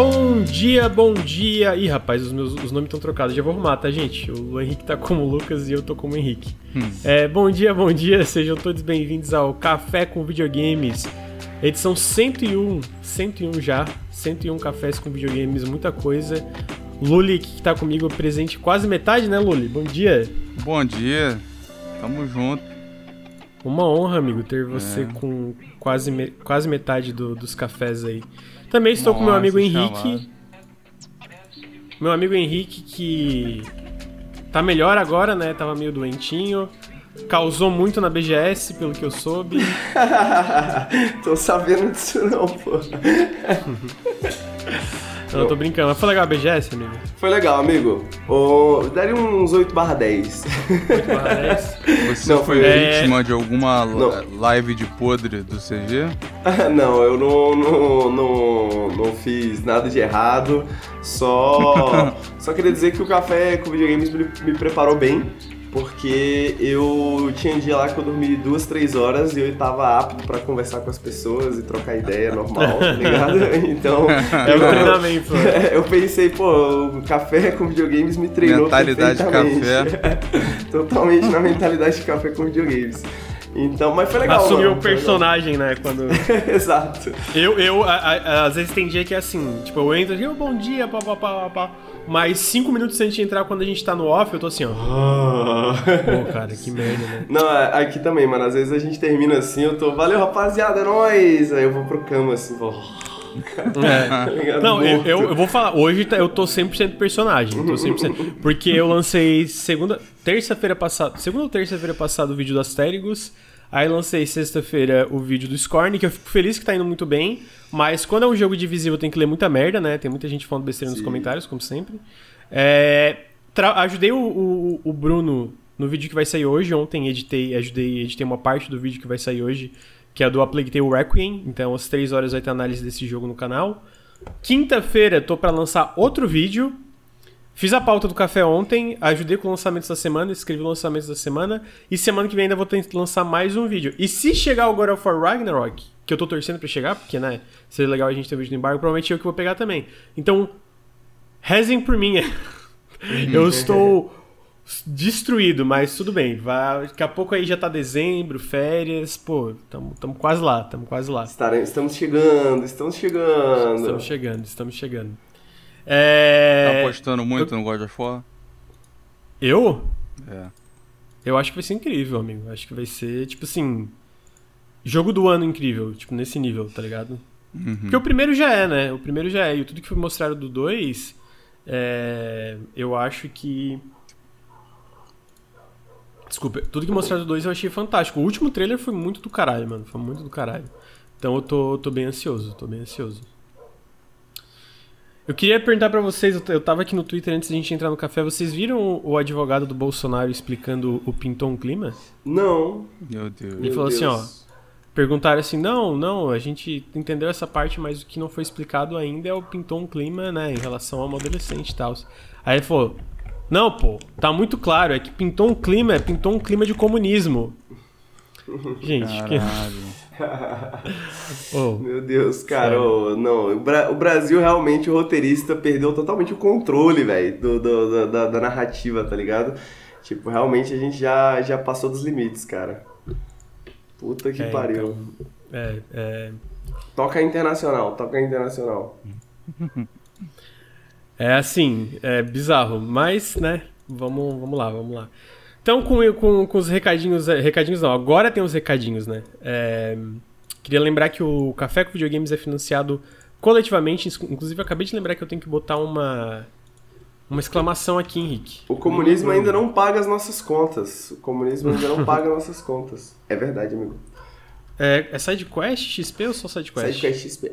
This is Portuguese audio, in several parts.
Bom dia, bom dia. Ih, rapaz, os meus os nomes estão trocados. Já vou arrumar, tá, gente? O Henrique tá como Lucas e eu tô como Henrique. Hum. É, bom dia, bom dia. Sejam todos bem-vindos ao Café com Videogames. Edição 101. 101 já. 101 cafés com videogames, muita coisa. Luli, que tá comigo presente quase metade, né, Luli? Bom dia. Bom dia. Tamo junto. Uma honra, amigo, ter você é. com quase, me, quase metade do, dos cafés aí. Também estou Nossa, com meu amigo Henrique. Chamado. Meu amigo Henrique que tá melhor agora, né? Tava meio doentinho. Causou muito na BGS, pelo que eu soube. Tô sabendo disso não, pô. Não, eu tô brincando. Mas foi legal a BGS, amigo? Foi legal, amigo. Oh, daria uns 8 barra 10. 8 barra 10? Você não, foi é... vítima de alguma não. live de podre do CG? não, eu não, não, não, não fiz nada de errado. Só, só queria dizer que o Café com Videogames me, me preparou bem porque eu tinha um dia lá que eu dormi duas, três horas e eu tava apto para conversar com as pessoas e trocar ideia normal, tá ligado? Então. É o treinamento. Eu pensei, pô, o café com videogames me treinou. Mentalidade de café. Totalmente na mentalidade de café com videogames. Então, mas foi legal. Assumiu o personagem, né? Quando. Exato. Eu, eu a, a, às vezes tem dia que é assim, tipo, eu entro aqui, oh, bom dia, pá, pá, pá, pá. Mas cinco minutos antes de entrar, quando a gente tá no off, eu tô assim, ó. Pô, cara, que merda, né? Não, é, aqui também, mano. Às vezes a gente termina assim, eu tô, valeu, rapaziada, é nóis. Aí eu vou pro cama assim, vou. É. Tá não, eu, eu, eu, vou falar, hoje tá, eu tô 100% personagem, tô 100%, porque eu lancei segunda, terça-feira passada, segunda ou terça-feira passada o vídeo do Astérigos, aí lancei sexta-feira o vídeo do Scorn, que eu fico feliz que tá indo muito bem, mas quando é um jogo divisivo tem que ler muita merda, né? Tem muita gente falando besteira Sim. nos comentários, como sempre. É, ajudei o, o, o, Bruno no vídeo que vai sair hoje. Ontem editei, ajudei, editei uma parte do vídeo que vai sair hoje, que é do A Plague Tale Requiem. Então, às 3 horas vai ter análise desse jogo no canal. Quinta-feira, tô para lançar outro vídeo. Fiz a pauta do café ontem, ajudei com o lançamento da semana, escrevi o lançamento da semana. E semana que vem ainda vou tentar lançar mais um vídeo. E se chegar o God of War Ragnarok, que eu tô torcendo para chegar, porque, né, seria legal a gente ter vídeo do embargo, provavelmente eu que vou pegar também. Então, rezem por mim. eu estou destruído, mas tudo bem. Vai, daqui a pouco aí já tá dezembro, férias, pô, estamos quase lá, estamos quase lá. Estaremos, estamos chegando, estamos chegando. Estamos chegando, estamos chegando. É... Tá apostando muito eu... no God of War? Eu? É. Eu acho que vai ser incrível, amigo. Acho que vai ser, tipo assim, jogo do ano incrível, tipo, nesse nível, tá ligado? Uhum. Porque o primeiro já é, né? O primeiro já é. E tudo que foi mostrado do 2, é... eu acho que. Desculpa, tudo que mostraram do 2 eu achei fantástico. O último trailer foi muito do caralho, mano. Foi muito do caralho. Então eu tô, tô bem ansioso, tô bem ansioso. Eu queria perguntar para vocês, eu tava aqui no Twitter antes de a gente entrar no café, vocês viram o advogado do Bolsonaro explicando o Pinton Clima? Não. Meu Deus. Ele falou assim, ó, perguntaram assim: não, não, a gente entendeu essa parte, mas o que não foi explicado ainda é o pintou um clima, né, em relação ao adolescente e tal. Aí ele falou: não, pô, tá muito claro, é que pintou um clima, é pintou um clima de comunismo. Gente, Caralho. que. oh, Meu Deus, cara, oh, não, o, Bra o, Brasil realmente, o roteirista, perdeu totalmente o controle, velho, do, do, da, da narrativa, tá ligado? Tipo, realmente a gente já, já passou dos limites, cara. Puta que é, pariu. Então, é, é... Toca internacional, toca internacional. É assim, é bizarro, mas, né, vamos, vamos lá, vamos lá. Então, com, com, com os recadinhos, é, recadinhos não, agora tem os recadinhos, né? É, queria lembrar que o Café com Videogames é financiado coletivamente, inclusive eu acabei de lembrar que eu tenho que botar uma uma exclamação aqui, Henrique. O comunismo ainda não paga as nossas contas. O comunismo ainda não paga nossas contas. É verdade, amigo. É, é SideQuest XP ou só SideQuest? SideQuest XP.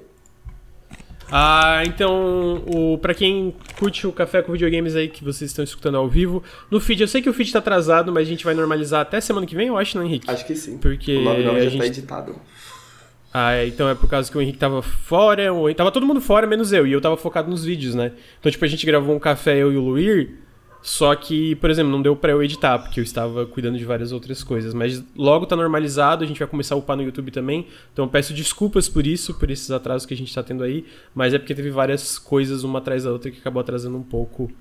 Ah, então, o, pra quem curte o Café com Videogames aí que vocês estão escutando ao vivo, no feed, eu sei que o feed tá atrasado, mas a gente vai normalizar até semana que vem, eu acho, né, Henrique? Acho que sim. Porque o 99 já gente... tá editado. Ah, então é por causa que o Henrique tava fora, tava todo mundo fora, menos eu, e eu tava focado nos vídeos, né? Então, tipo, a gente gravou um café, eu e o Luir, Só que, por exemplo, não deu pra eu editar, porque eu estava cuidando de várias outras coisas. Mas logo tá normalizado, a gente vai começar a upar no YouTube também. Então peço desculpas por isso, por esses atrasos que a gente tá tendo aí. Mas é porque teve várias coisas uma atrás da outra que acabou atrasando um pouco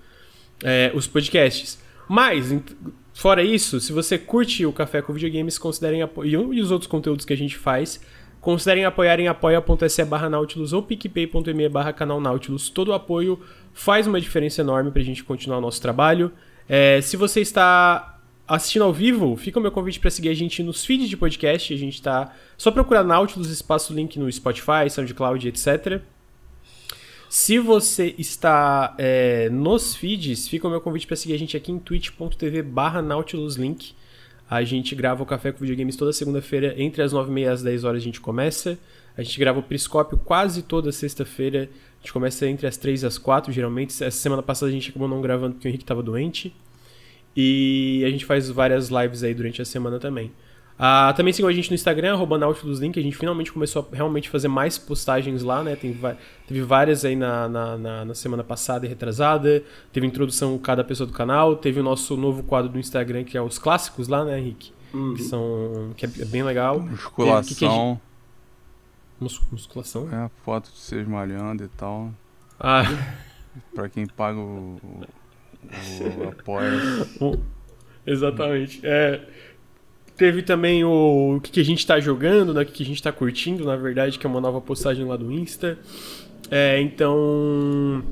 é, os podcasts. Mas, fora isso, se você curte o Café com Videogames, considerem e os outros conteúdos que a gente faz, considerem apoiar em apoia.se barra Nautilus ou picpay.me barra canal Nautilus. Todo o apoio faz uma diferença enorme para a gente continuar o nosso trabalho. É, se você está assistindo ao vivo, fica o meu convite para seguir a gente nos feeds de podcast. A gente está só procurar Nautilus, espaço link no Spotify, SoundCloud, etc. Se você está é, nos feeds, fica o meu convite para seguir a gente aqui em twitch.tv barra nautiluslink. A gente grava o Café com Videogames toda segunda-feira, entre as 9h30 e as 10 horas a gente começa. A gente grava o Periscópio quase toda sexta-feira gente começa entre as 3 e as 4, geralmente. Essa semana passada a gente acabou não gravando porque o Henrique estava doente. E a gente faz várias lives aí durante a semana também. Ah, também sigam a gente no Instagram, arroba NautilusLink. A gente finalmente começou a realmente fazer mais postagens lá, né? Tem, teve várias aí na, na, na, na, semana passada e retrasada. Teve introdução cada pessoa do canal. Teve o nosso novo quadro do Instagram, que é os clássicos lá, né, Henrique? Uhum. Que são. que é bem legal. Musculação. Que, que gente... Mus musculação? É, foto de vocês malhando e tal. Ah. pra quem paga o, o, o apoia. Exatamente. É, teve também o, o que, que, a gente tá jogando, né? O que, que a gente tá curtindo, na verdade, que é uma nova postagem lá do Insta. É, então.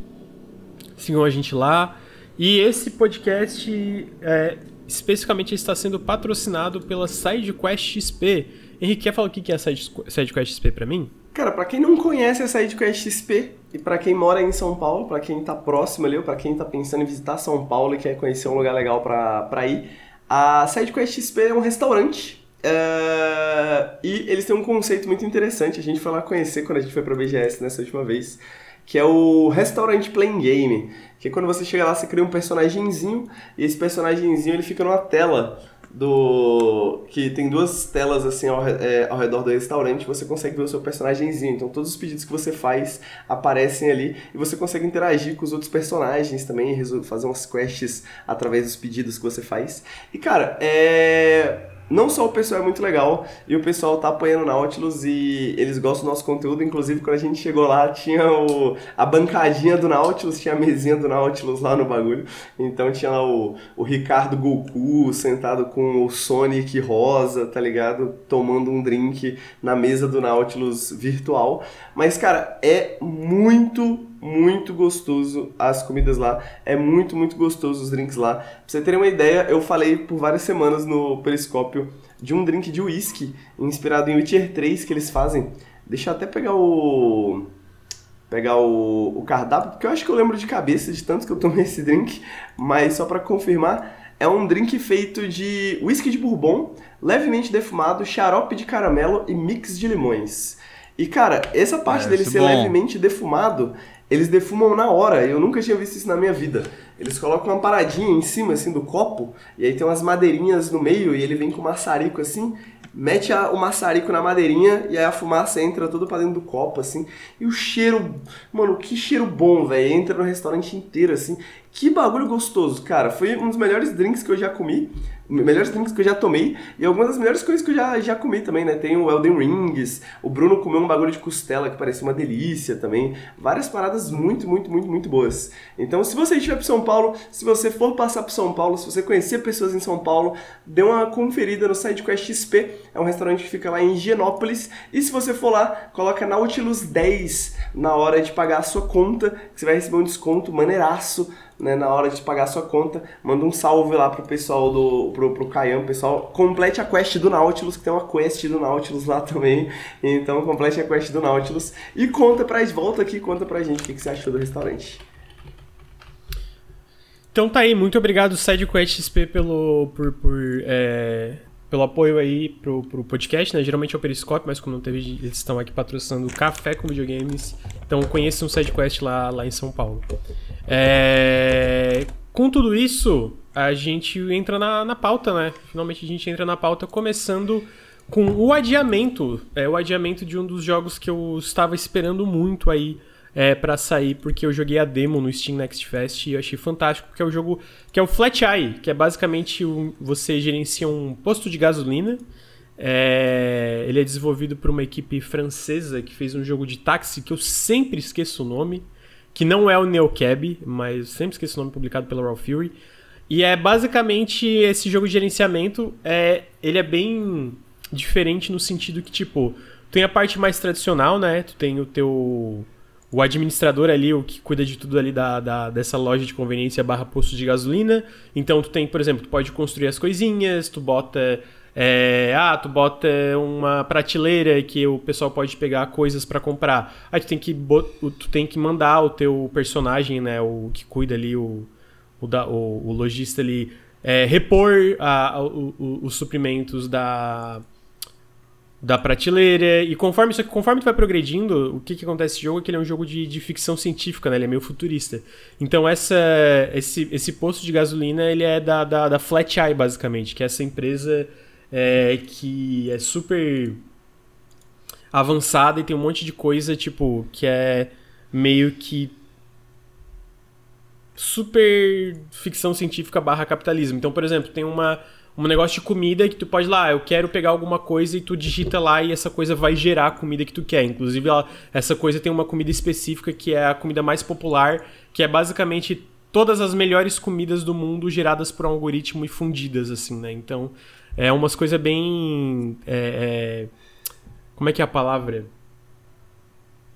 Sigam a gente lá. E esse podcast é, especificamente está sendo patrocinado pela SideQuest XP Henrique, quer falar o que é a SideQuest XP pra mim? Cara, pra quem não conhece a SideQuest XP, e para quem mora em São Paulo, para quem tá próximo ali, ou pra quem tá pensando em visitar São Paulo e quer conhecer um lugar legal pra, pra ir, a SideQuest XP é um restaurante uh, e eles têm um conceito muito interessante. A gente foi lá conhecer quando a gente foi pra BGS nessa última vez, que é o Restaurant Playing Game. Que é quando você chega lá, você cria um personagemzinho e esse personagemzinho ele fica numa tela do que tem duas telas assim ao, é, ao redor do restaurante, você consegue ver o seu personagemzinho. Então todos os pedidos que você faz aparecem ali e você consegue interagir com os outros personagens também, fazer umas quests através dos pedidos que você faz. E cara, é não só o pessoal é muito legal, e o pessoal tá apoiando o Nautilus e eles gostam do nosso conteúdo. Inclusive, quando a gente chegou lá, tinha o, a bancadinha do Nautilus, tinha a mesinha do Nautilus lá no bagulho. Então tinha lá o, o Ricardo Goku sentado com o Sonic rosa, tá ligado? Tomando um drink na mesa do Nautilus virtual. Mas, cara, é muito muito gostoso as comidas lá. É muito, muito gostoso os drinks lá. Pra você terem uma ideia, eu falei por várias semanas no Periscópio de um drink de whisky inspirado em Witcher 3 que eles fazem. Deixa eu até pegar o pegar o, o cardápio, porque eu acho que eu lembro de cabeça de tanto que eu tomei esse drink, mas só para confirmar, é um drink feito de whisky de bourbon, levemente defumado, xarope de caramelo e mix de limões. E cara, essa parte dele ser bom. levemente defumado eles defumam na hora. Eu nunca tinha visto isso na minha vida. Eles colocam uma paradinha em cima, assim, do copo, e aí tem umas madeirinhas no meio, e ele vem com maçarico, assim, mete a, o maçarico na madeirinha, e aí a fumaça entra tudo pra dentro do copo, assim. E o cheiro, mano, que cheiro bom, velho. Entra no restaurante inteiro, assim. Que bagulho gostoso, cara. Foi um dos melhores drinks que eu já comi melhores drinks que eu já tomei e algumas das melhores coisas que eu já, já comi também, né? Tem o Elden Rings, o Bruno comeu um bagulho de costela que parecia uma delícia também. Várias paradas muito, muito, muito, muito boas. Então, se você estiver para São Paulo, se você for passar por São Paulo, se você conhecer pessoas em São Paulo, dê uma conferida no SideQuest XP. É um restaurante que fica lá em Higienópolis. E se você for lá, coloca Nautilus 10 na hora de pagar a sua conta, que você vai receber um desconto maneiraço né, na hora de pagar a sua conta, manda um salve lá pro pessoal do pro, pro Caian, pessoal, complete a quest do Nautilus, que tem uma quest do Nautilus lá também. Então complete a quest do Nautilus e conta pra volta aqui, conta pra gente o que, que você achou do restaurante. Então tá aí, muito obrigado SideQuest XP pelo por, por é, pelo apoio aí pro, pro podcast, né? Geralmente é o Periscope, mas como não teve, eles estão aqui patrocinando Café com Videogames. Então conheçam o SideQuest lá, lá em São Paulo. É... Com tudo isso, a gente entra na, na pauta, né? Finalmente a gente entra na pauta começando com o adiamento. É o adiamento de um dos jogos que eu estava esperando muito aí é, para sair, porque eu joguei a demo no Steam Next Fest e eu achei fantástico, porque é o jogo que é o Flat Eye, que é basicamente um, você gerencia um posto de gasolina. É, ele é desenvolvido por uma equipe francesa que fez um jogo de táxi que eu sempre esqueço o nome, que não é o Neocab, mas sempre esqueço o nome publicado pela Raw Fury. E é basicamente esse jogo de gerenciamento, é, ele é bem diferente no sentido que, tipo, tem a parte mais tradicional, né? Tu tem o teu o administrador ali, o que cuida de tudo ali da, da, dessa loja de conveniência barra posto de gasolina. Então tu tem, por exemplo, tu pode construir as coisinhas, tu bota. É, ah, tu bota uma prateleira que o pessoal pode pegar coisas para comprar. Aí tu tem que tu tem que mandar o teu personagem, né, o que cuida ali o o, da, o, o lojista ali é, repor a, a, o, os suprimentos da da prateleira. E conforme isso conforme tu vai progredindo, o que, que acontece nesse jogo é que ele é um jogo de, de ficção científica, né? Ele é meio futurista. Então essa, esse, esse posto de gasolina ele é da, da, da Flat Eye, basicamente, que é essa empresa é, que é super avançada e tem um monte de coisa, tipo, que é meio que super ficção científica barra capitalismo. Então, por exemplo, tem uma um negócio de comida que tu pode lá, eu quero pegar alguma coisa e tu digita lá e essa coisa vai gerar a comida que tu quer. Inclusive, ela, essa coisa tem uma comida específica que é a comida mais popular, que é basicamente todas as melhores comidas do mundo geradas por um algoritmo e fundidas, assim, né? Então, é umas coisas bem. É, é, como é que é a palavra?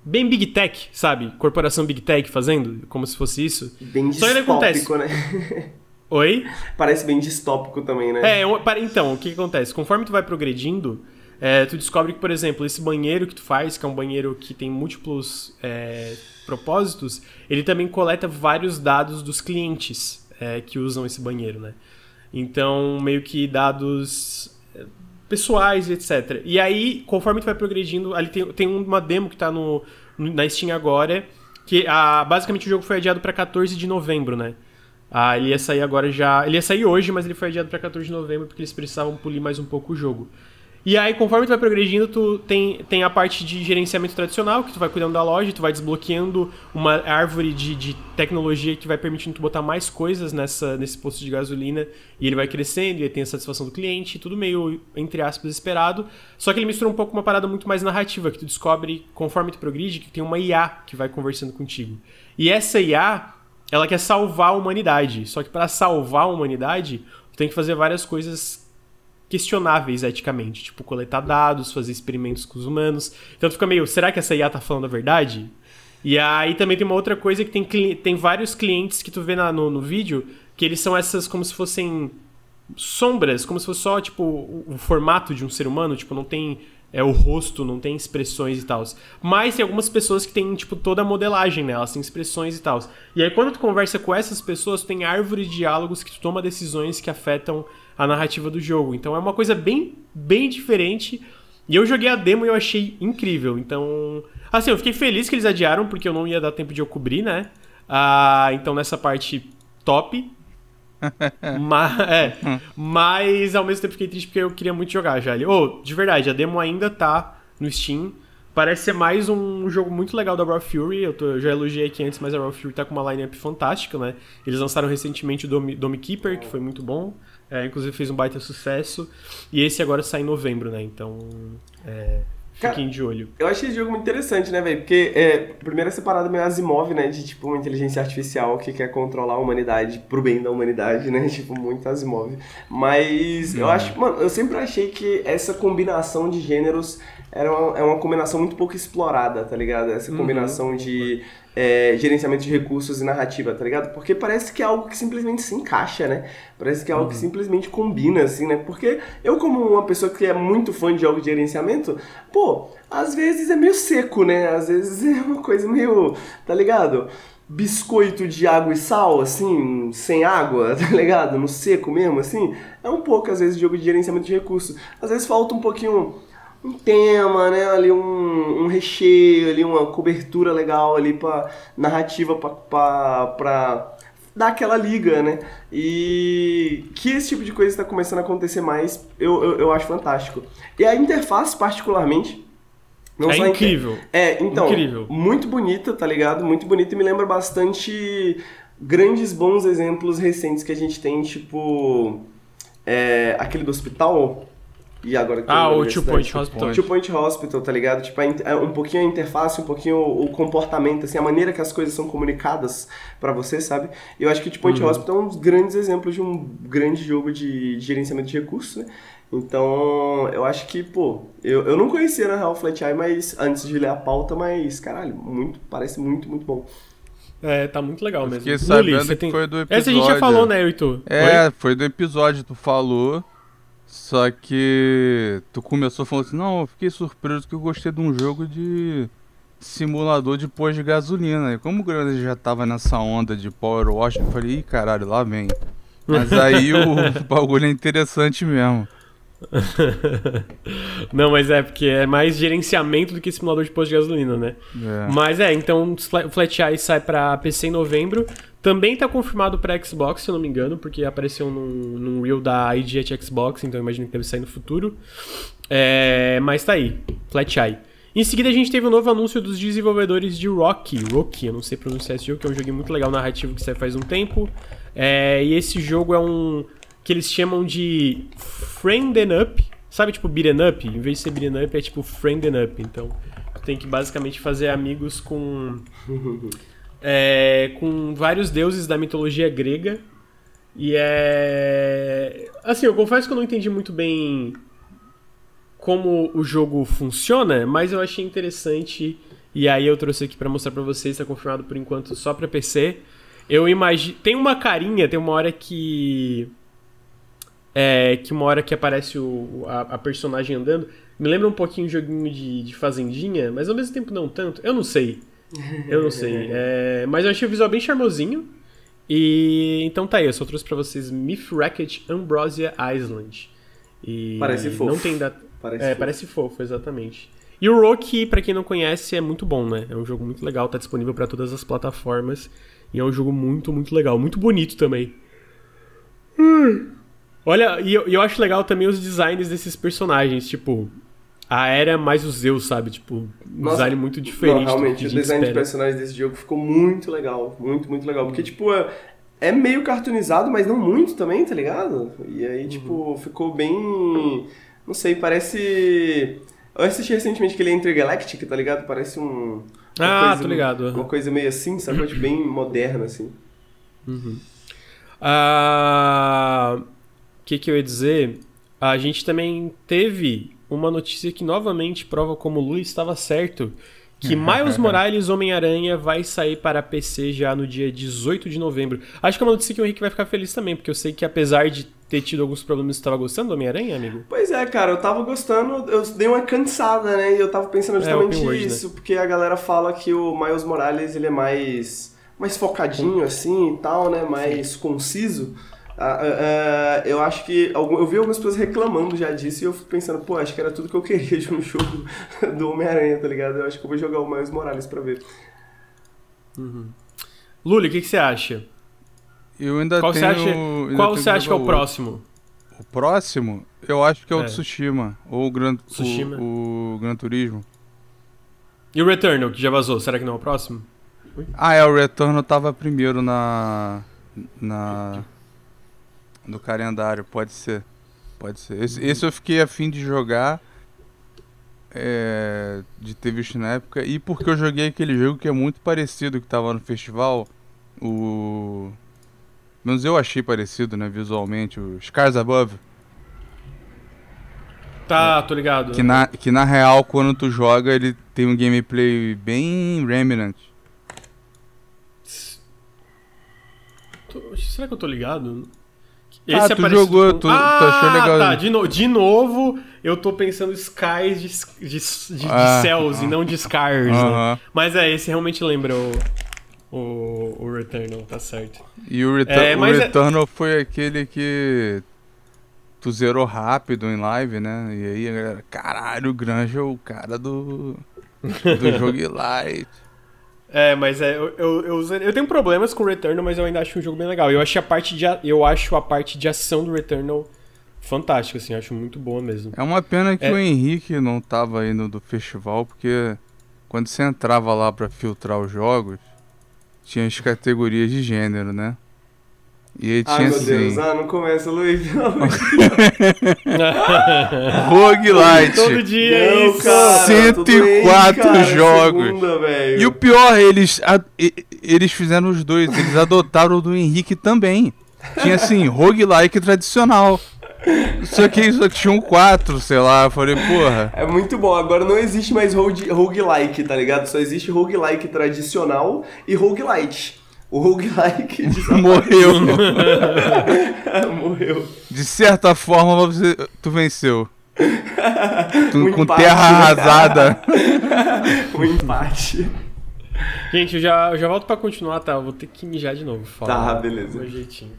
Bem Big Tech, sabe? Corporação Big Tech fazendo, como se fosse isso. Bem Só que acontece. né? Oi? Parece bem distópico também, né? É, então, o que, que acontece? Conforme tu vai progredindo, é, tu descobre que, por exemplo, esse banheiro que tu faz, que é um banheiro que tem múltiplos é, propósitos, ele também coleta vários dados dos clientes é, que usam esse banheiro, né? Então, meio que dados é, pessoais, etc. E aí, conforme tu vai progredindo, ali tem, tem uma demo que tá no, na Steam agora, que a, basicamente o jogo foi adiado para 14 de novembro, né? Ah, ele ia sair agora já. Ele ia sair hoje, mas ele foi adiado para 14 de novembro porque eles precisavam polir mais um pouco o jogo. E aí, conforme tu vai progredindo, tu tem, tem a parte de gerenciamento tradicional, que tu vai cuidando da loja, tu vai desbloqueando uma árvore de, de tecnologia que vai permitindo tu botar mais coisas nessa, nesse posto de gasolina, e ele vai crescendo, e aí tem a satisfação do cliente, tudo meio, entre aspas, esperado. Só que ele mistura um pouco uma parada muito mais narrativa, que tu descobre, conforme tu progride, que tem uma IA que vai conversando contigo. E essa IA, ela quer salvar a humanidade. Só que para salvar a humanidade, tem que fazer várias coisas questionáveis eticamente, tipo coletar dados, fazer experimentos com os humanos. Então fica meio, será que essa IA tá falando a verdade? E aí também tem uma outra coisa que tem, tem vários clientes que tu vê na, no, no vídeo, que eles são essas como se fossem sombras, como se fosse só tipo o, o formato de um ser humano, tipo não tem é o rosto, não tem expressões e tal. Mas tem algumas pessoas que têm, tipo, toda a modelagem, né? Elas têm expressões e tal. E aí, quando tu conversa com essas pessoas, tem árvore de diálogos que tu toma decisões que afetam a narrativa do jogo. Então é uma coisa bem, bem diferente. E eu joguei a demo e eu achei incrível. Então, assim, eu fiquei feliz que eles adiaram, porque eu não ia dar tempo de eu cobrir, né? Ah, então nessa parte top. mas, é, mas ao mesmo tempo fiquei triste porque eu queria muito jogar já. Oh, de verdade, a demo ainda tá no Steam. Parece ser mais um jogo muito legal da Raw Fury. Eu, tô, eu já elogiei aqui antes, mas a Raw Fury tá com uma lineup fantástica, né? Eles lançaram recentemente o Dome, Dome Keeper, que foi muito bom. É, inclusive fez um baita sucesso. E esse agora sai em novembro, né? Então. É, Fiquem de olho. Eu achei esse jogo muito interessante, né, velho? Porque, é, primeiro, essa parada meio Asimov, né? De, tipo, uma inteligência artificial que quer controlar a humanidade pro bem da humanidade, né? Tipo, muito Asimov. Mas eu acho... Mano, eu sempre achei que essa combinação de gêneros era uma, é uma combinação muito pouco explorada, tá ligado? Essa uhum. combinação uhum. de é, gerenciamento de recursos e narrativa, tá ligado? Porque parece que é algo que simplesmente se encaixa, né? Parece que é algo uhum. que simplesmente combina, assim, né? Porque eu, como uma pessoa que é muito fã de algo de gerenciamento, pô, às vezes é meio seco, né? Às vezes é uma coisa meio, tá ligado? biscoito de água e sal, assim, sem água, tá ligado? No seco mesmo, assim, é um pouco, às vezes, jogo de gerenciamento de recursos. Às vezes falta um pouquinho um tema, né? Ali um, um recheio, ali uma cobertura legal ali para narrativa para dar aquela liga, né? E que esse tipo de coisa está começando a acontecer mais, eu, eu, eu acho fantástico. E a interface, particularmente, Não é incrível. Inter... É, então, incrível. muito bonita, tá ligado? Muito bonita e me lembra bastante grandes bons exemplos recentes que a gente tem, tipo é, aquele do hospital e agora que Ah, o Two Point Hospital. Two Point Hospital, tá ligado? Tipo, a, um pouquinho a interface, um pouquinho o, comportamento, assim, a maneira que as coisas são comunicadas para você, sabe? Eu acho que o Two Point uhum. Hospital é um dos grandes exemplos de um grande jogo de, gerenciamento de recursos, né? Então, eu acho que, pô, eu, eu não conhecia na real Flat Eye, mas antes de ler a pauta, mas, caralho, muito, parece muito, muito bom. É, tá muito legal mesmo. Fiquei sabendo Luli, que tem... foi do episódio. Essa a gente já falou, né, Heitor? É, foi? foi do episódio, tu falou. Só que tu começou falando assim, não, eu fiquei surpreso que eu gostei de um jogo de simulador de pós de gasolina. E como o Grande já tava nessa onda de Power Wash, eu falei, ih, caralho, lá vem. Mas aí o bagulho é interessante mesmo. Não, mas é porque é mais gerenciamento do que simulador de posto de gasolina, né? É. Mas é, então o Flat Eye sai para PC em novembro. Também tá confirmado para Xbox, se eu não me engano, porque apareceu num, num reel da ID at Xbox, então imagino que deve sair no futuro. É, mas tá aí, Flat Eye. Em seguida a gente teve um novo anúncio dos desenvolvedores de Rocky. Rocky, eu não sei pronunciar esse jogo, que é um jogo muito legal narrativo que sai faz um tempo. É, e esse jogo é um que eles chamam de Frienden Up. Sabe, tipo, beaten up? Em vez de ser beaten up, é tipo Frienden Up. Então, tem que basicamente fazer amigos com... é, com vários deuses da mitologia grega. E é... Assim, eu confesso que eu não entendi muito bem como o jogo funciona, mas eu achei interessante. E aí eu trouxe aqui para mostrar para vocês, está confirmado por enquanto só para PC. Eu imagino, tem uma carinha, tem uma hora que é, que uma hora que aparece o, a, a, personagem andando. Me lembra um pouquinho um joguinho de, de fazendinha, mas ao mesmo tempo não tanto. Eu não sei. Eu não sei. É, mas eu achei o visual bem charmosinho. E então tá aí, eu só trouxe pra vocês Myth Racket Ambrosia Island. E parece fofo. Não tem data. Parece é, fofo. parece fofo, exatamente. E o Rocky, para quem não conhece, é muito bom, né? É um jogo muito legal, tá disponível para todas as plataformas. E é um jogo muito, muito legal. Muito bonito também. Hum. Olha, e eu, eu acho legal também os designs desses personagens, tipo, a Era mais o Zeus, sabe? Tipo, um Nossa, design muito diferente. Não, realmente, o design espera. de personagens desse jogo ficou muito legal. Muito, muito legal. Porque, tipo, é, é meio cartoonizado, mas não muito também, tá ligado? E aí, uhum. tipo, ficou bem. Não sei, parece. Eu assisti recentemente aquele Intergalactic, tá ligado? Parece um. Ah, coisa, tô ligado. Uma coisa meio assim, sabe? Bem moderna, assim. Uhum. Ah que, que eu ia dizer? A gente também teve uma notícia que novamente prova como o Luiz estava certo. Que Miles Morales Homem-Aranha vai sair para PC já no dia 18 de novembro. Acho que é uma notícia que o Henrique vai ficar feliz também, porque eu sei que apesar de ter tido alguns problemas, você estava gostando do Homem-Aranha, amigo? Pois é, cara, eu tava gostando, eu dei uma cansada, né? E eu tava pensando é, justamente é, isso, né? porque a galera fala que o Miles Morales ele é mais, mais focadinho assim e tal, né? Mais conciso. Uh, uh, eu acho que. Eu vi algumas pessoas reclamando já disso e eu fico pensando, pô, acho que era tudo que eu queria de um jogo do Homem-Aranha, tá ligado? Eu acho que eu vou jogar o Miles Morales pra ver. Uhum. Luli, o que, que, você acha? Eu ainda qual tenho. Você acha, qual você acha que é o próximo? O próximo? Eu acho que é o é. Tsushima. Ou o Gran, Tsushima. O, o Gran Turismo. E o Returnal, que já vazou, será que não é o próximo? Ah, é, o Returnal tava primeiro na. Na do calendário, pode ser. Pode ser. Esse, esse eu fiquei afim de jogar. É, de ter visto na época. E porque eu joguei aquele jogo que é muito parecido que tava no festival. O. Menos eu achei parecido, né, visualmente. O Scars Above. Tá, tô ligado. Que na, que na real, quando tu joga, ele tem um gameplay bem Remnant. Será que eu tô ligado? Esse ah, tu jogou, com... tu, ah, tu achou legal. tá, de, no, de novo eu tô pensando skies de, de, de, ah, de céus ah, e não de scars, né? Mas é, esse realmente lembra o, o, o Returnal, tá certo. E o, Retur é, o é- Returnal é... foi aquele que tu zerou rápido em live, né? E aí a galera, caralho, o Granja é o cara do, do jogo light. É, mas é, eu, eu, eu, eu, tenho problemas com o Returnal, mas eu ainda acho um jogo bem legal. Eu, acho a parte de, eu acho a parte de ação do Returnal fantástica, assim, acho muito boa mesmo. É uma pena que é... o Henrique não tava indo do festival, porque quando você entrava lá para filtrar os jogos, tinha as categorias de gênero, né? E aí tinha Ai, meu assim... Deus, ah, não começa, Luiz. Roguelite. Todo dia é não, isso. Cara, 104 cara, jogos. Segunda, e o pior, eles, a, eles fizeram os dois. Eles adotaram o do Henrique também. Tinha assim, roguelike tradicional. Só que isso tinha um 4, sei lá. Eu falei, porra. É muito bom. Agora não existe mais rogue, roguelike, tá ligado? Só existe roguelike tradicional e roguelite. O roguelike morreu. morreu. De certa forma, você, tu venceu. Tu, um com empate, terra arrasada. um empate. Gente, eu já, eu já volto pra continuar, tá? Eu vou ter que mijar de novo. Fala, tá, beleza. Meu jeitinho.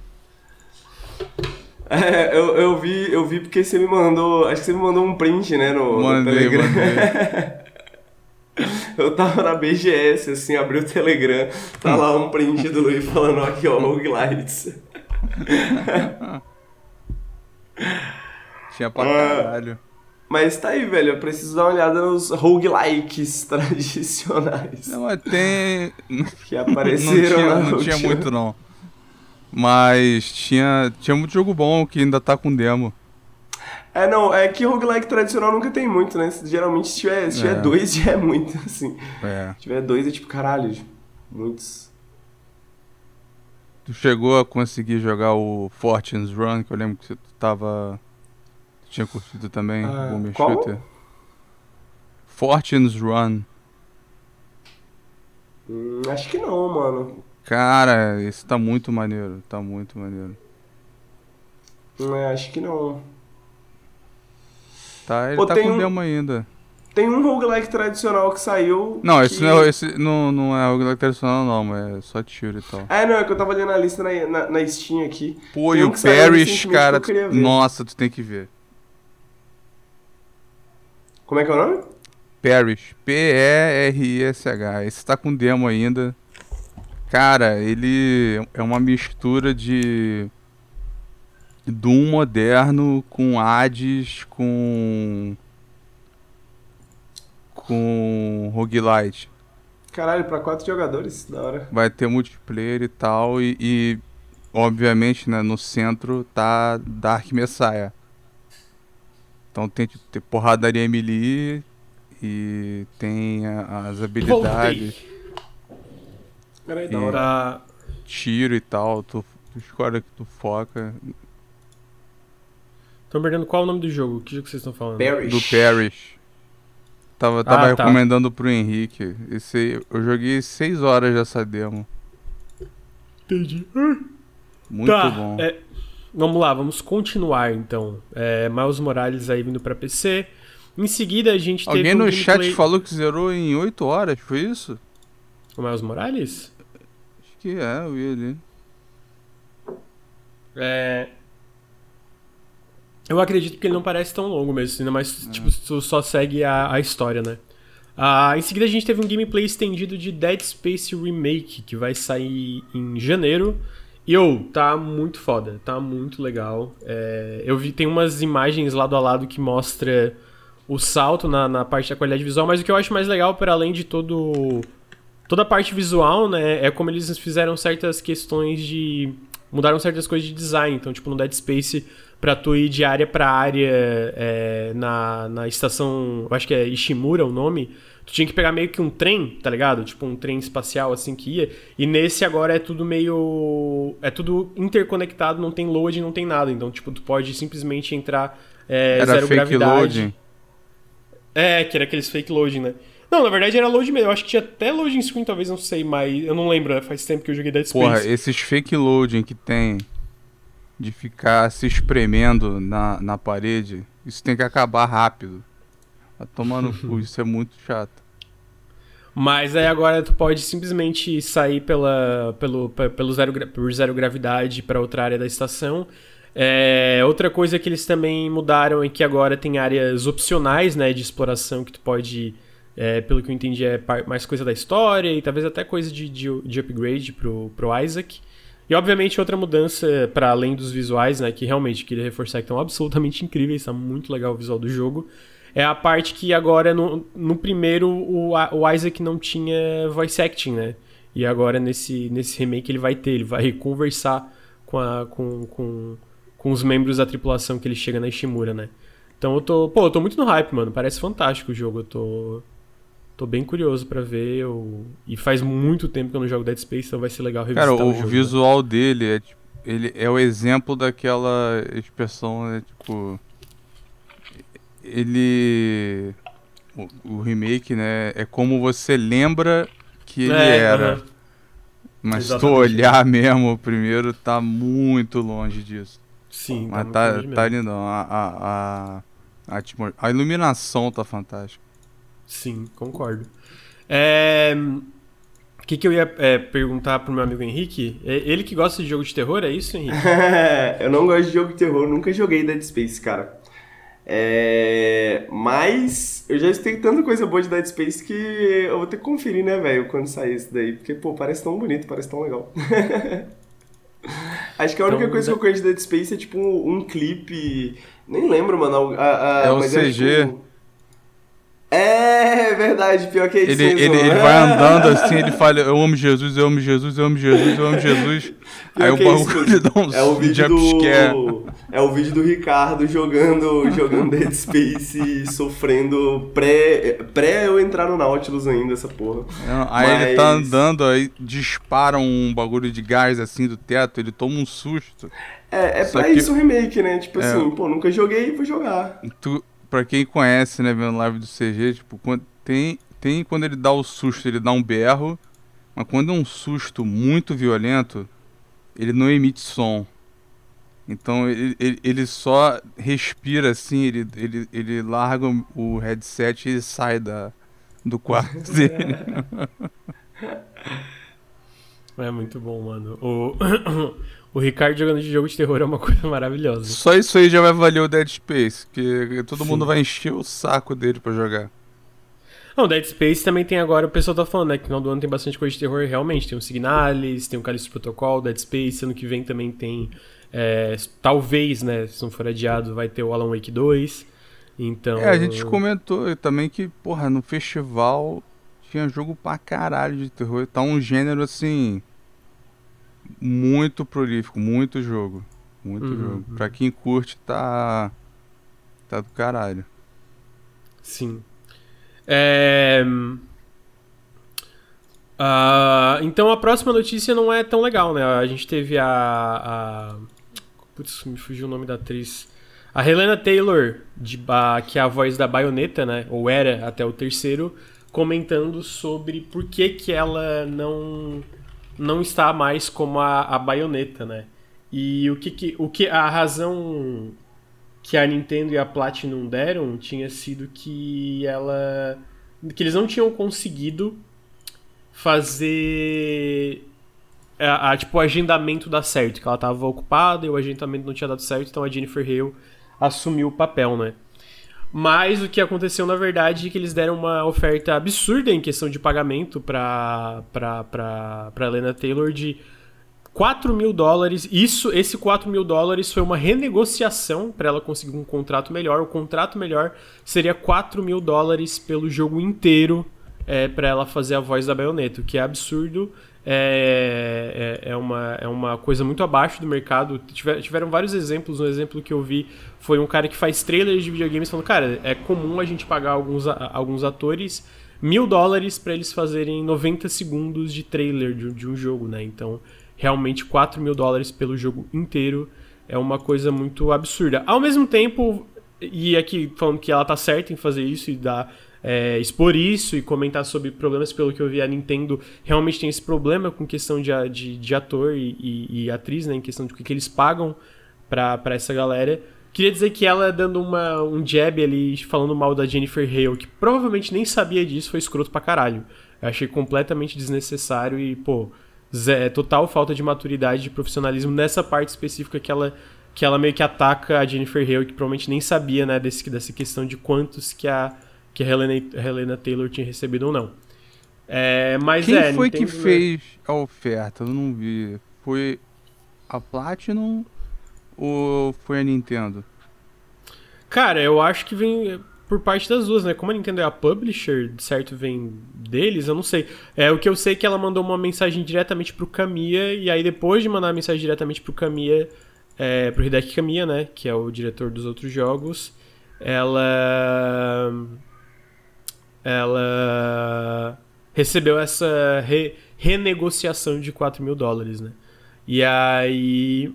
É, eu, eu vi, eu vi porque você me mandou. Acho que você me mandou um print, né? No, mandei, no Telegram. Mandei. Eu tava na BGS, assim, abri o Telegram, tá lá um print do Luiz falando aqui, ó, roguelites. Tinha pra caralho. Mas tá aí, velho, eu preciso dar uma olhada nos roguelikes tradicionais. Não, mas tem... Que apareceram Não tinha, não tinha muito, não. Mas tinha, tinha muito jogo bom que ainda tá com demo. É, não, é que roguelike tradicional nunca tem muito, né? Geralmente se tiver, se tiver é. dois já é muito, assim. É. Se tiver dois é tipo, caralho, muitos. Tu chegou a conseguir jogar o Fortune's Run, que eu lembro que você tava. Tu tinha curtido também, ah, o qual? Shooter. Fortune's Run. Hum, acho que não, mano. Cara, esse tá muito maneiro, tá muito maneiro. É, acho que não. Tá, ele tá com um, demo ainda. Tem um roguelike tradicional que saiu. Não, que... esse, não, é, esse não, não é roguelike tradicional, não, é só tiro e tal. É, não, é que eu tava olhando a lista na, na, na Steam aqui. Pô, e o Perish, cara. Nossa, tu tem que ver. Como é que é o nome? Perish. P-E-R-I-S-H. Esse tá com demo ainda. Cara, ele é uma mistura de Doom moderno com Hades com com roguelite. Caralho, pra quatro jogadores, da hora. Vai ter multiplayer e tal e, e obviamente, né, no centro tá Dark Messiah. Então tem, tem porradaria melee e tem a, as habilidades. Peraí, da hora. Tiro e tal, tu, tu escolhe que tu foca. Tô perdendo qual é o nome do jogo? Que jogo que vocês estão falando? Perish. Do Perish. Tava, tava ah, tá. recomendando pro Henrique. Esse, eu joguei 6 horas dessa demo. Entendi. Muito tá, bom. É, vamos lá, vamos continuar então. É, Miles Morales aí vindo pra PC. Em seguida a gente Alguém teve. Alguém no um chat falou que zerou em 8 horas, foi isso? O Miles Morales? Acho que é, eu vi ali. É, eu acredito que ele não parece tão longo mesmo, ainda mais, é. tipo, tu só segue a, a história, né? Ah, em seguida a gente teve um gameplay estendido de Dead Space Remake, que vai sair em janeiro. E, oh, tá muito foda, tá muito legal. É, eu vi, tem umas imagens lado a lado que mostra o salto na, na parte da qualidade visual, mas o que eu acho mais legal, para além de todo toda a parte visual, né, é como eles fizeram certas questões de mudaram certas coisas de design. Então, tipo, no Dead Space pra tu ir de área pra área é, na, na estação, eu acho que é Ishimura o nome, tu tinha que pegar meio que um trem, tá ligado? Tipo um trem espacial assim que ia. E nesse agora é tudo meio. É tudo interconectado, não tem load, não tem nada. Então, tipo, tu pode simplesmente entrar é, era zero fake gravidade. Loading. É, que era aqueles fake loading, né? Não, na verdade era load mesmo. Eu acho que tinha até loading screen, talvez, não sei, mas eu não lembro, né? Faz tempo que eu joguei Dead Space. Porra, esses fake loading que tem de ficar se espremendo na, na parede, isso tem que acabar rápido. Tá tomando cu, isso é muito chato. Mas aí agora tu pode simplesmente sair pela, pelo, pelo zero, por zero gravidade para outra área da estação. É, outra coisa que eles também mudaram é que agora tem áreas opcionais né, de exploração que tu pode, é, pelo que eu entendi, é mais coisa da história e talvez até coisa de, de, de upgrade pro, pro Isaac. E obviamente outra mudança para além dos visuais, né, que realmente queria reforçar que estão absolutamente incríveis, está muito legal o visual do jogo, é a parte que agora no, no primeiro o, o Isaac não tinha voice acting, né? E agora nesse, nesse remake ele vai ter, ele vai conversar com, a, com, com, com os membros da tripulação que ele chega na Ishimura, né? Então eu tô, pô, eu tô muito no hype, mano. Parece fantástico o jogo. Eu tô tô bem curioso para ver. Eu... E faz muito tempo que eu não jogo Dead Space, então vai ser legal revisitar Cara, o, o jogo, né? visual né? dele é tipo, ele é o exemplo daquela expressão, né, tipo ele o, o, remake, né, é como você lembra que ele é, era. Uh -huh. Mas se tu olhar mesmo, o primeiro tá muito longe disso. Sim, Mas tá, tá, tá lindão. A, a, a, a, a iluminação tá fantástica. Sim, concordo. É... O que, que eu ia é, perguntar pro meu amigo Henrique? É ele que gosta de jogo de terror, é isso, Henrique? eu não gosto de jogo de terror, nunca joguei Dead Space, cara. É... Mas eu já tenho tanta coisa boa de Dead Space que eu vou ter que conferir, né, velho, quando sair isso daí. Porque, pô, parece tão bonito, parece tão legal. Acho que a única então, coisa que eu conheço de Dead Space é tipo um, um clipe. Nem lembro, mano. A, a, é o CG. É, tipo, é verdade, pior que é ele, ele, ele vai andando assim, ele fala, eu amo Jesus, eu amo Jesus, eu amo Jesus, eu amo Jesus. Aí o é bagulho dá um é o vídeo do É o vídeo do Ricardo jogando, jogando Dead Space, sofrendo pré, pré eu entrar no Nautilus ainda, essa porra. Não, aí Mas... ele tá andando, aí dispara um bagulho de gás assim do teto, ele toma um susto. É, é Só pra que... isso o remake, né? Tipo é... assim, pô, nunca joguei, vou jogar. Tu pra quem conhece, né, vendo live do CG, tipo, quando, tem, tem quando ele dá o susto, ele dá um berro, mas quando é um susto muito violento, ele não emite som. Então ele, ele, ele só respira assim, ele, ele, ele larga o headset e sai da, do quarto dele. É muito bom, mano. O, O Ricardo jogando de jogo de terror é uma coisa maravilhosa. Só isso aí já vai valer o Dead Space, que todo Sim. mundo vai encher o saco dele para jogar. Não, Dead Space também tem agora, o pessoal tá falando, né, que no final do ano tem bastante coisa de terror, realmente. Tem o Signalis, tem o Callisto Protocol, Dead Space, ano que vem também tem, é, talvez, né, se não for adiado, vai ter o Alan Wake 2. Então... É, a gente comentou também que, porra, no festival tinha jogo pra caralho de terror. Tá um gênero, assim muito prolífico, muito jogo. Muito uhum. jogo. Pra quem curte, tá. Tá do caralho. Sim. É... Uh, então a próxima notícia não é tão legal, né? A gente teve a. a... Putz, me fugiu o nome da atriz. A Helena Taylor, de, a, que é a voz da baioneta, né? Ou era até o terceiro, comentando sobre por que, que ela não não está mais como a, a baioneta, né? E o que, que, o que a razão que a Nintendo e a Platinum deram tinha sido que ela que eles não tinham conseguido fazer a, a, tipo o agendamento dar certo, que ela estava ocupada e o agendamento não tinha dado certo, então a Jennifer Hale assumiu o papel, né? Mas o que aconteceu, na verdade, é que eles deram uma oferta absurda em questão de pagamento para Helena Taylor de 4 mil dólares. Isso, esse 4 mil dólares foi uma renegociação para ela conseguir um contrato melhor. O contrato melhor seria 4 mil dólares pelo jogo inteiro é, para ela fazer a voz da Bayonetta, o que é absurdo é, é, é, uma, é uma coisa muito abaixo do mercado. Tiver, tiveram vários exemplos. Um exemplo que eu vi foi um cara que faz trailers de videogames falando: cara, é comum a gente pagar alguns, alguns atores mil dólares para eles fazerem 90 segundos de trailer de, de um jogo, né? Então, realmente, 4 mil dólares pelo jogo inteiro é uma coisa muito absurda. Ao mesmo tempo, e aqui falando que ela tá certa em fazer isso e dar é, expor isso e comentar sobre problemas, pelo que eu vi, a Nintendo realmente tem esse problema com questão de, de, de ator e, e, e, atriz, né, em questão de o que eles pagam pra, pra essa galera. Queria dizer que ela dando uma, um jab ali, falando mal da Jennifer Hale, que provavelmente nem sabia disso, foi escroto pra caralho. Eu achei completamente desnecessário e, pô, zé, total falta de maturidade, de profissionalismo nessa parte específica que ela, que ela meio que ataca a Jennifer Hale, que provavelmente nem sabia, né, desse, dessa questão de quantos que a que a Helena, Helena Taylor tinha recebido ou não. É, mas Quem é, foi Nintendo... que fez a oferta? Eu não vi. Foi a Platinum ou foi a Nintendo? Cara, eu acho que vem por parte das duas, né? Como a Nintendo é a publisher, certo, vem deles, eu não sei. É o que eu sei é que ela mandou uma mensagem diretamente pro Kamiya e aí depois de mandar a mensagem diretamente pro Kamiya, é, pro Hideki Kamiya, né, que é o diretor dos outros jogos, ela ela recebeu essa re, renegociação de 4 mil dólares, né? E aí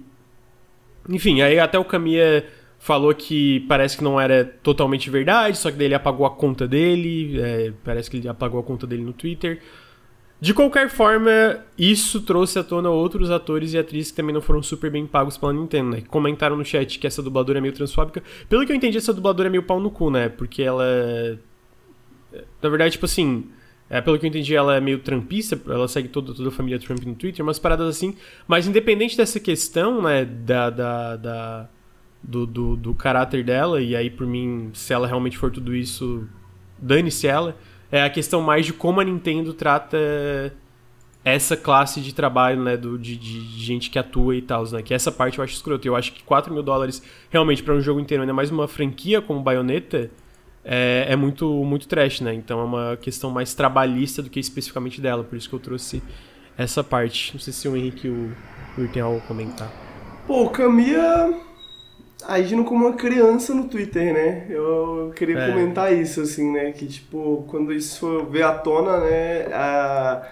enfim, aí até o Kamiya falou que parece que não era totalmente verdade, só que daí ele apagou a conta dele, é, parece que ele apagou a conta dele no Twitter. De qualquer forma, isso trouxe à tona outros atores e atrizes que também não foram super bem pagos pela Nintendo, né? Comentaram no chat que essa dubladora é meio transfóbica. Pelo que eu entendi, essa dubladora é meio pau no cu, né? Porque ela. Na verdade, tipo assim. É, pelo que eu entendi, ela é meio trampista, ela segue toda, toda a família Trump no Twitter, umas paradas assim. Mas independente dessa questão, né, da, da, da do, do, do, caráter dela, e aí por mim, se ela realmente for tudo isso, dane-se ela. É a questão mais de como a Nintendo trata essa classe de trabalho, né, do, de, de gente que atua e tal, né, que essa parte eu acho escroto. Eu acho que 4 mil dólares realmente para um jogo inteiro, ainda mais uma franquia como Bayonetta, é, é, muito, muito trash, né, então é uma questão mais trabalhista do que especificamente dela, por isso que eu trouxe essa parte. Não sei se o Henrique e o Yuri tem algo a comentar. Pô, Camila agindo como uma criança no Twitter, né? Eu queria é. comentar isso, assim, né? Que, tipo, quando isso veio à tona, né? A,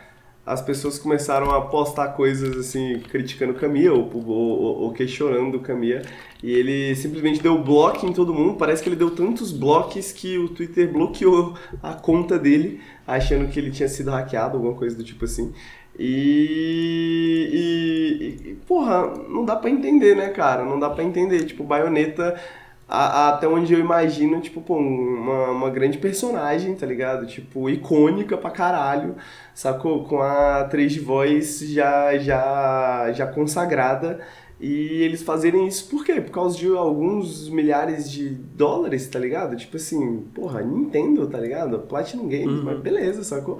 as pessoas começaram a postar coisas, assim, criticando o Camilla ou, ou, ou questionando o Camilla. E ele simplesmente deu bloco em todo mundo. Parece que ele deu tantos blocos que o Twitter bloqueou a conta dele, achando que ele tinha sido hackeado, alguma coisa do tipo assim. E, e, e, porra, não dá para entender, né, cara? Não dá para entender. Tipo, Bayonetta, a, a, até onde eu imagino, tipo, pô, uma, uma grande personagem, tá ligado? Tipo, icônica pra caralho, sacou? Com a atriz de voz já, já, já consagrada. E eles fazerem isso por quê? Por causa de alguns milhares de dólares, tá ligado? Tipo assim, porra, Nintendo, tá ligado? Platinum Games, uhum. mas beleza, sacou?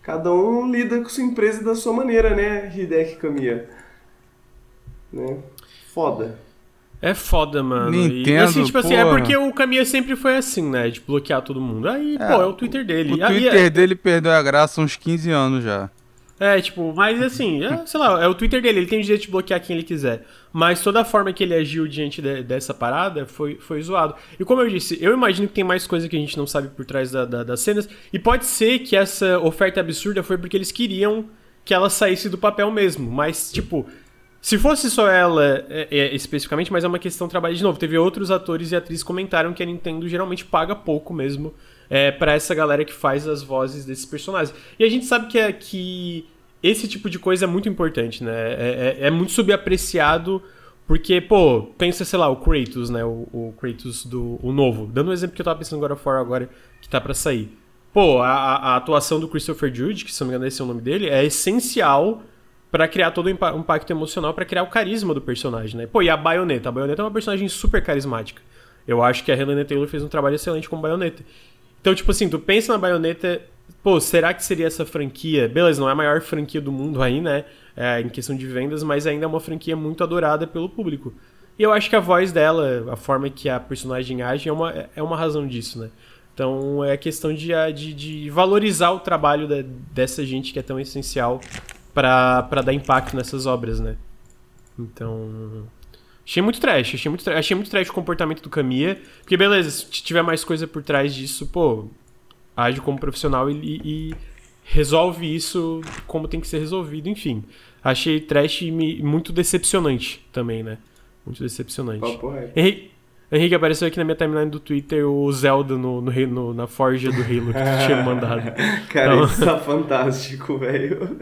Cada um lida com sua empresa da sua maneira, né, Hideki Kamiya? Né? Foda. É foda, mano. Nintendo, e, assim, tipo assim, é porque o Kamiya sempre foi assim, né? De bloquear todo mundo. Aí, é, pô, é o Twitter dele. O Aí, Twitter é... dele perdeu a graça há uns 15 anos já. É, tipo, mas assim, é, sei lá, é o Twitter dele, ele tem o direito de bloquear quem ele quiser. Mas toda a forma que ele agiu diante de, dessa parada foi, foi zoado. E como eu disse, eu imagino que tem mais coisa que a gente não sabe por trás da, da, das cenas. E pode ser que essa oferta absurda foi porque eles queriam que ela saísse do papel mesmo. Mas, tipo, se fosse só ela é, é, especificamente, mas é uma questão de trabalho de novo. Teve outros atores e atrizes comentaram que a Nintendo geralmente paga pouco mesmo é, para essa galera que faz as vozes desses personagens. E a gente sabe que, é, que esse tipo de coisa é muito importante, né? É, é, é muito subapreciado. Porque, pô, pensa, sei lá, o Kratos, né? O, o Kratos do o novo. Dando um exemplo que eu tava pensando agora fora agora, que tá para sair. Pô, a, a, atuação do Christopher Judge, que se não me engano esse é o nome dele, é essencial para criar todo o impacto emocional, para criar o carisma do personagem, né? Pô, e a Bayonetta? A Bayonetta é uma personagem super carismática. Eu acho que a Helena Taylor fez um trabalho excelente com Bayonetta. Então, tipo assim, tu pensa na baioneta, pô, será que seria essa franquia? Beleza, não é a maior franquia do mundo aí, né? É, em questão de vendas, mas ainda é uma franquia muito adorada pelo público. E eu acho que a voz dela, a forma que a personagem age, é uma, é uma razão disso, né? Então é questão de, de, de valorizar o trabalho de, dessa gente que é tão essencial para dar impacto nessas obras, né? Então. Achei muito trash, achei muito, trash, achei muito trash o comportamento do Kamiya. Porque, beleza, se tiver mais coisa por trás disso, pô, age como profissional e, e, resolve isso como tem que ser resolvido, enfim. Achei trash muito decepcionante também, né? Muito decepcionante. Henrique, Henrique, apareceu aqui na minha timeline do Twitter o Zelda no, no, no na forja do Halo que tu tinha mandado. Cara, então... isso tá fantástico, velho.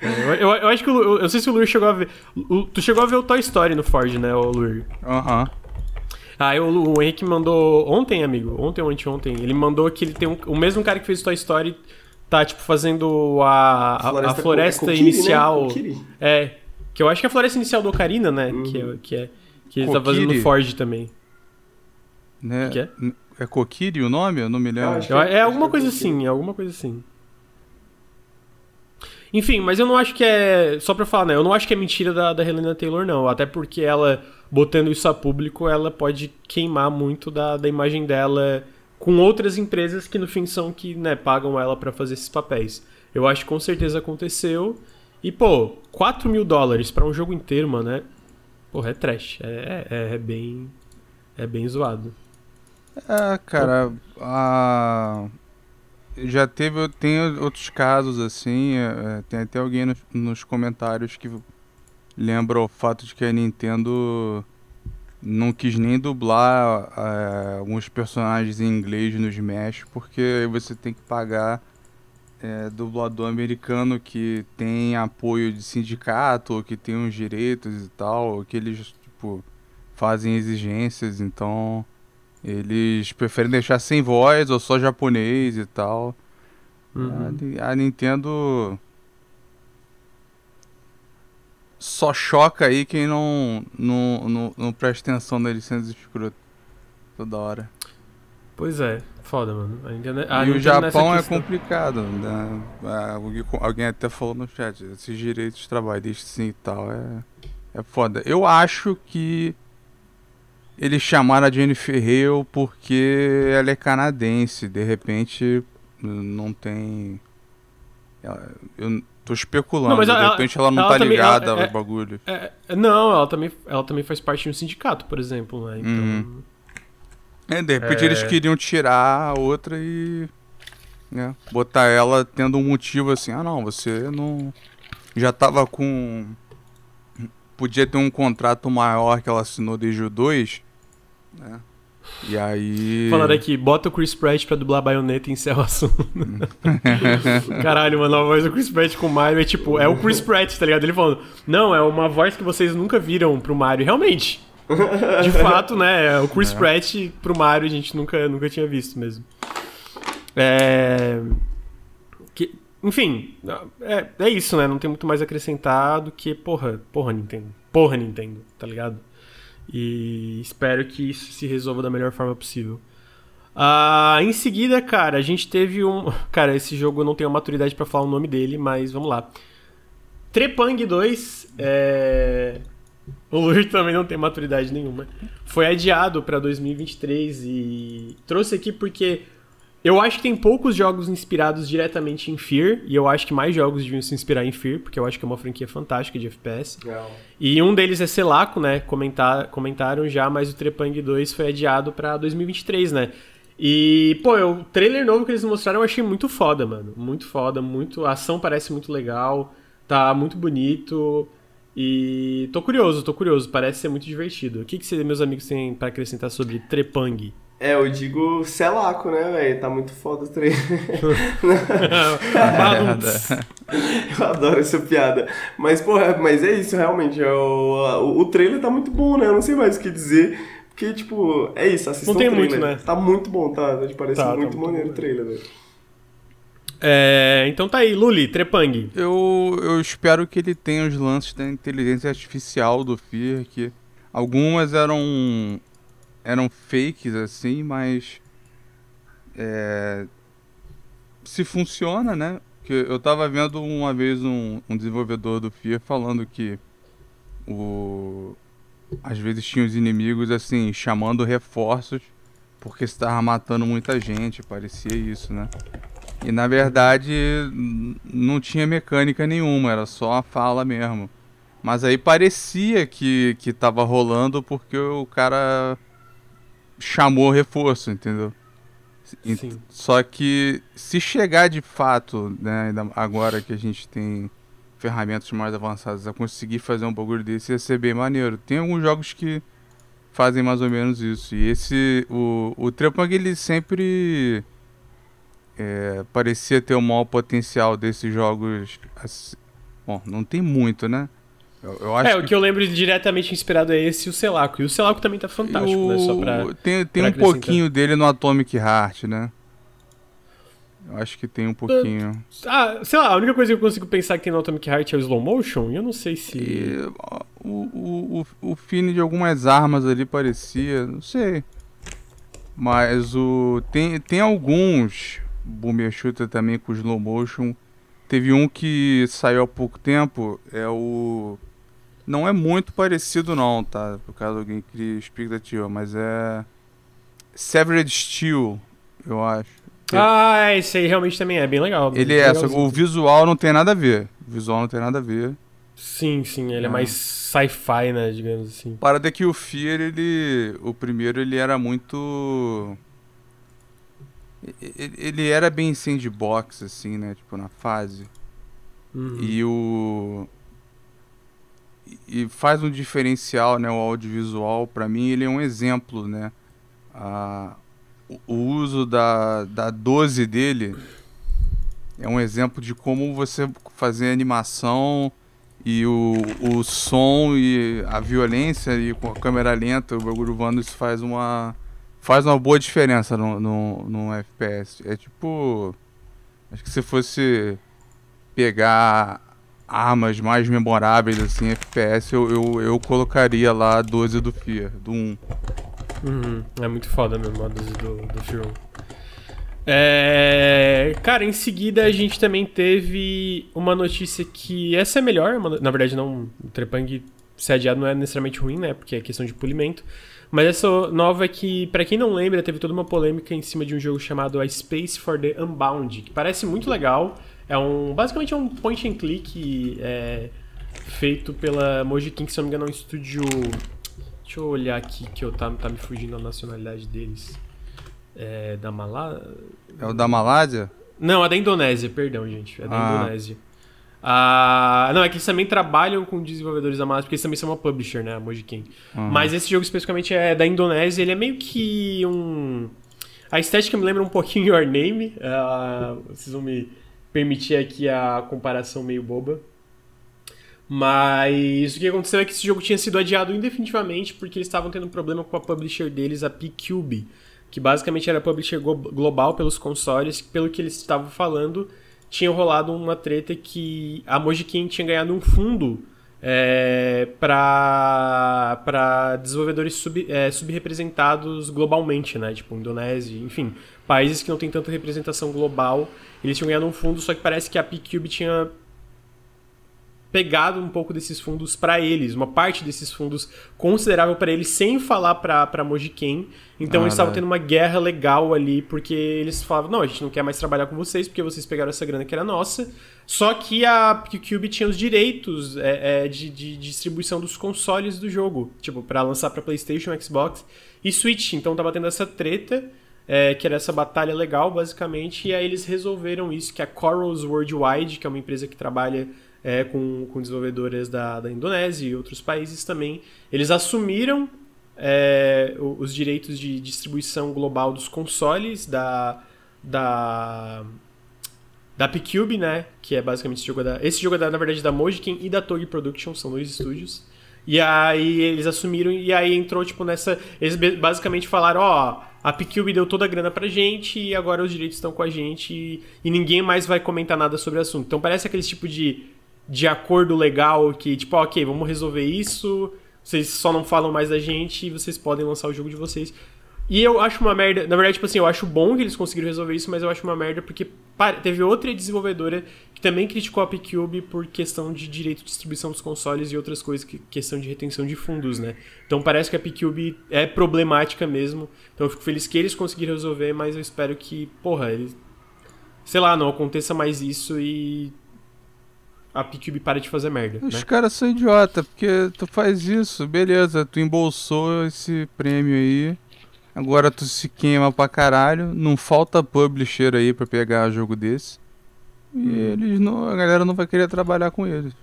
Eu, eu, eu, acho que o, eu, eu sei se o Lur chegou a ver. O, tu chegou a ver o Toy Story no Forge, né, o Lur? Aham. Uhum. Aí o, o Henrique mandou. Ontem, amigo. Ontem ou anteontem. Ele mandou que ele tem um, o mesmo cara que fez o Toy Story. Tá, tipo, fazendo a, a, floresta, a floresta é inicial. Né? É. Que eu acho que é a floresta inicial do Ocarina, né? Uhum. Que, é, que, é, que ele Kokiri. tá fazendo no Forge também. Né? Que é? É Kokiri o nome? Eu não me lembro. é, é alguma coisa assim, é alguma coisa assim. Enfim, mas eu não acho que é. Só pra falar, né? Eu não acho que é mentira da, da Helena Taylor, não. Até porque ela, botando isso a público, ela pode queimar muito da, da imagem dela com outras empresas que no fim são que né, pagam ela para fazer esses papéis. Eu acho que com certeza aconteceu. E, pô, 4 mil dólares pra um jogo inteiro, mano, é. Porra, é trash. É, é, é bem. É bem zoado. É, cara, a já teve, tem outros casos assim, é, é, tem até alguém nos, nos, comentários que lembra o fato de que a Nintendo não quis nem dublar é, alguns personagens em inglês no Smash, porque você tem que pagar é, dublador americano que tem apoio de sindicato, ou que tem uns direitos e tal, ou que eles tipo, fazem exigências, então eles preferem deixar sem voz ou só japonês e tal. Uhum. A, a, Nintendo só choca aí quem não, não, não, não presta atenção na licença escrota toda hora. Pois é, foda, mano. A Nintendo, a e Nintendo o Japão é complicado. Né? Alguém, alguém até falou no chat, esses direitos trabalhistas assim e tal, é, é foda. Eu acho que eles chamaram a Jennifer Hale porque ela é canadense. De repente, não tem. Eu tô especulando. Não, de ela, repente ela não ela tá também, ligada ela, é, ao bagulho. É, é, não, ela também, ela também faz parte de um sindicato, por exemplo, né? Então. Uhum. É, de repente eles é. queriam tirar a outra e. Né, botar ela tendo um motivo assim, ah não, você não. Já tava com. Podia ter um contrato maior que ela assinou desde o 2 né? E aí. Falaram aqui, bota o Chris Pratt pra dublar baioneta e encerra o assunto. Caralho, mano, a voz do Chris Pratt com o Mario é tipo, é o Chris Pratt, tá ligado? Ele falando, não, é uma voz que vocês nunca viram pro Mario. Realmente. De fato, né? É o Chris é. Pratt pro Mario a gente nunca, nunca tinha visto mesmo. É. Que... Enfim, é, é isso, né? Não tem muito mais acrescentado que, porra, porra, Nintendo. Porra, Nintendo, tá ligado? E espero que isso se resolva da melhor forma possível. Uh, em seguida, cara, a gente teve um. Cara, esse jogo eu não tenho maturidade para falar o nome dele, mas vamos lá. Trepang 2, é... o Lur também não tem maturidade nenhuma. Foi adiado para 2023 e trouxe aqui porque eu acho que tem poucos jogos inspirados diretamente em Fear, e eu acho que mais jogos deviam se inspirar em Fear, porque eu acho que é uma franquia fantástica de FPS. E um deles é Selaco, né? Comentar, comentaram já, mas o Trepang 2 foi adiado para 2023, né? E, pô, o trailer novo que eles mostraram eu achei muito foda, mano. Muito foda, muito. A ação parece muito legal, tá muito bonito. E tô curioso, tô curioso, parece ser muito divertido. O que, que meus amigos têm para acrescentar sobre Trepang? É, eu digo Celaco, né, velho? Tá muito foda o trailer. eu adoro essa piada. Mas, porra, mas é isso, realmente. É o, o, o, trailer tá muito bom, né? Eu não sei mais o que dizer. Porque, tipo, é isso, assistam Não tem muito, né? Tá muito bom, tá? Parece tá, muito tá maneiro o trailer, velho. É, então tá aí, Luli, Trepang. Eu, eu espero que ele tenha os lances da inteligência artificial do Fear, que algumas eram eram fakes assim, mas é, se funciona, né? Que eu tava vendo uma vez um, um desenvolvedor do FIA falando que o às vezes tinha os inimigos assim chamando reforços porque estava matando muita gente, parecia isso, né? E na verdade não tinha mecânica nenhuma, era só a fala mesmo. Mas aí parecia que, que tava rolando porque o cara chamou reforço, entendeu? Sim. Só que se chegar de fato, né, agora que a gente tem ferramentas mais avançadas a conseguir fazer um bagulho desse, ia ser bem maneiro. Tem alguns jogos que fazem mais ou menos isso. E esse, o, o Trepang, ele sempre é, parecia ter o maior potencial desses jogos. Assim, bom, não tem muito, né? Eu, eu é, que... o que eu lembro diretamente inspirado é esse e o Celaco. E o Celaco também tá fantástico, o... né? Só pra, tem tem pra um pouquinho dele no Atomic Heart, né? Eu acho que tem um pouquinho. Ah, sei lá, a única coisa que eu consigo pensar que no Atomic Heart é o slow motion, e eu não sei se. E, o, o, o, o fine de algumas armas ali parecia, não sei. Mas o. Tem, tem alguns Boomer Shooter também com slow motion Teve um que saiu há pouco tempo, é o. Não é muito parecido não, tá? Por causa de alguém que cria expectativa, mas é. Severed Steel, eu acho. Ah, esse aí realmente também é bem legal. Ele é, só o visual não tem nada a ver. O visual não tem nada a ver. Sim, sim, ele é, é mais sci-fi, né, digamos assim. Parada que o Fear, ele. O primeiro ele era muito. Ele era bem sandbox, assim, né? Tipo, na fase. Uhum. E o. E faz um diferencial, né? O audiovisual, para mim, ele é um exemplo, né? A, o uso da, da 12 dele é um exemplo de como você fazer animação e o, o som e a violência e com a câmera lenta, o bagulho voando, isso faz uma faz uma boa diferença no, no, no FPS. É tipo. Acho que se fosse pegar armas mais memoráveis assim, FPS, eu, eu, eu colocaria lá a 12 do FIA, do 1. Uhum, é muito foda mesmo a 12 do, do FIA 1. É, cara, em seguida a gente também teve uma notícia que essa é melhor, na verdade não, o Trepang ser adiado não é necessariamente ruim, né, porque é questão de polimento, mas essa nova é que, para quem não lembra, teve toda uma polêmica em cima de um jogo chamado A Space for the Unbound, que parece muito legal, é um, basicamente é um point and click é, feito pela Mojang, que se não me engano é um estúdio, deixa eu olhar aqui que eu tá, tá me fugindo a nacionalidade deles. É, da Malásia. É o da Malásia? Não, é da Indonésia, perdão, gente. É da ah. Indonésia. Ah, não, é que eles também trabalham com desenvolvedores da Malásia, porque eles também são uma publisher, né? A Mojiken. Uhum. Mas esse jogo especificamente é da Indonésia, ele é meio que um. A estética me lembra um pouquinho Your Name. Uh, vocês vão me permitir aqui a comparação meio boba. Mas o que aconteceu é que esse jogo tinha sido adiado indefinitivamente porque eles estavam tendo um problema com a publisher deles, a P-Cube que basicamente era publisher global pelos consoles, pelo que eles estavam falando, tinha rolado uma treta que a Mojikin tinha ganhado um fundo é, para desenvolvedores sub, é, subrepresentados globalmente, né? Tipo Indonésia, enfim, países que não tem tanta representação global, eles tinham ganhado um fundo, só que parece que a P-Cube tinha pegado um pouco desses fundos para eles, uma parte desses fundos considerável para eles, sem falar para Mojiken. Então ah, eles estavam tendo uma guerra legal ali, porque eles falavam: não, a gente não quer mais trabalhar com vocês, porque vocês pegaram essa grana que era nossa. Só que a Cube tinha os direitos é, é, de, de, distribuição dos consoles do jogo, tipo, para lançar para PlayStation, Xbox e Switch. Então tava tendo essa treta. É, que era essa batalha legal, basicamente, e aí eles resolveram isso, que a Corals Worldwide, que é uma empresa que trabalha é, com, com desenvolvedoras da, da Indonésia e outros países também. Eles assumiram é, os direitos de distribuição global dos consoles da, da, da P-Cube, né? Que é basicamente esse jogo da. Esse jogo é da, na verdade da Mojiken e da Togi Productions, são dois estúdios. E aí eles assumiram e aí entrou tipo nessa. Eles basicamente falaram, ó, a P-Cube deu toda a grana pra gente e agora os direitos estão com a gente e, e ninguém mais vai comentar nada sobre o assunto. Então parece aquele tipo de de acordo legal que, tipo, ok, vamos resolver isso, vocês só não falam mais da gente e vocês podem lançar o jogo de vocês. E eu acho uma merda, na verdade, tipo assim, eu acho bom que eles conseguiram resolver isso, mas eu acho uma merda porque teve outra desenvolvedora que também criticou a P-Cube por questão de direito de distribuição dos consoles e outras coisas, que questão de retenção de fundos, né? Então parece que a P-Cube é problemática mesmo. Então eu fico feliz que eles conseguiram resolver, mas eu espero que, porra, eles sei lá, não aconteça mais isso e a PQB para de fazer merda. Os né? caras são idiota, porque tu faz isso, beleza, tu embolsou esse prêmio aí, agora tu se queima pra caralho, não falta publisher aí pra pegar jogo desse. E hum. eles não, a galera não vai querer trabalhar com eles.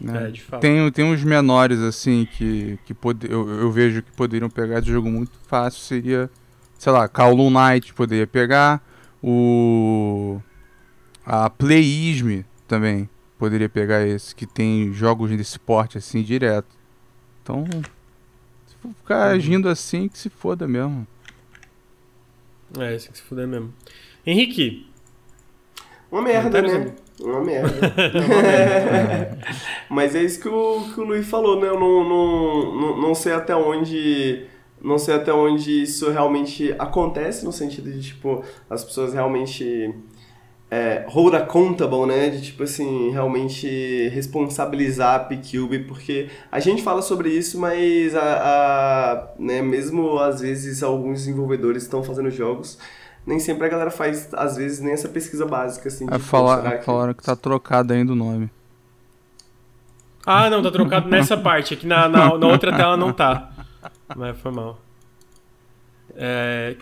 Né? É, de fato. Tem, tem uns menores assim que, que pode, eu, eu vejo que poderiam pegar esse jogo muito fácil. Seria, sei lá, Kowloon Knight poderia pegar. O. A Playism também poderia pegar esse, que tem jogos desse porte assim direto. Então, se for ficar uhum. agindo assim, que se foda mesmo. É, esse que se foda mesmo. Henrique. Uma merda, né? Uma merda. uma merda. Mas é isso que o, que o Luiz falou, né? Eu não, não, não, não sei até onde não sei até onde isso realmente acontece, no sentido de, tipo, as pessoas realmente é, hold accountable, né? De tipo assim, realmente responsabilizar a P-Cube, porque a gente fala sobre isso, mas a, a, né, mesmo às vezes alguns desenvolvedores estão fazendo jogos, nem sempre a galera faz, às vezes, nem essa pesquisa básica, assim. É, falar, que... falaram que tá trocado ainda o nome. Ah, não, tá trocado nessa parte, aqui na, na, na outra tela não tá. Mas foi mal. É,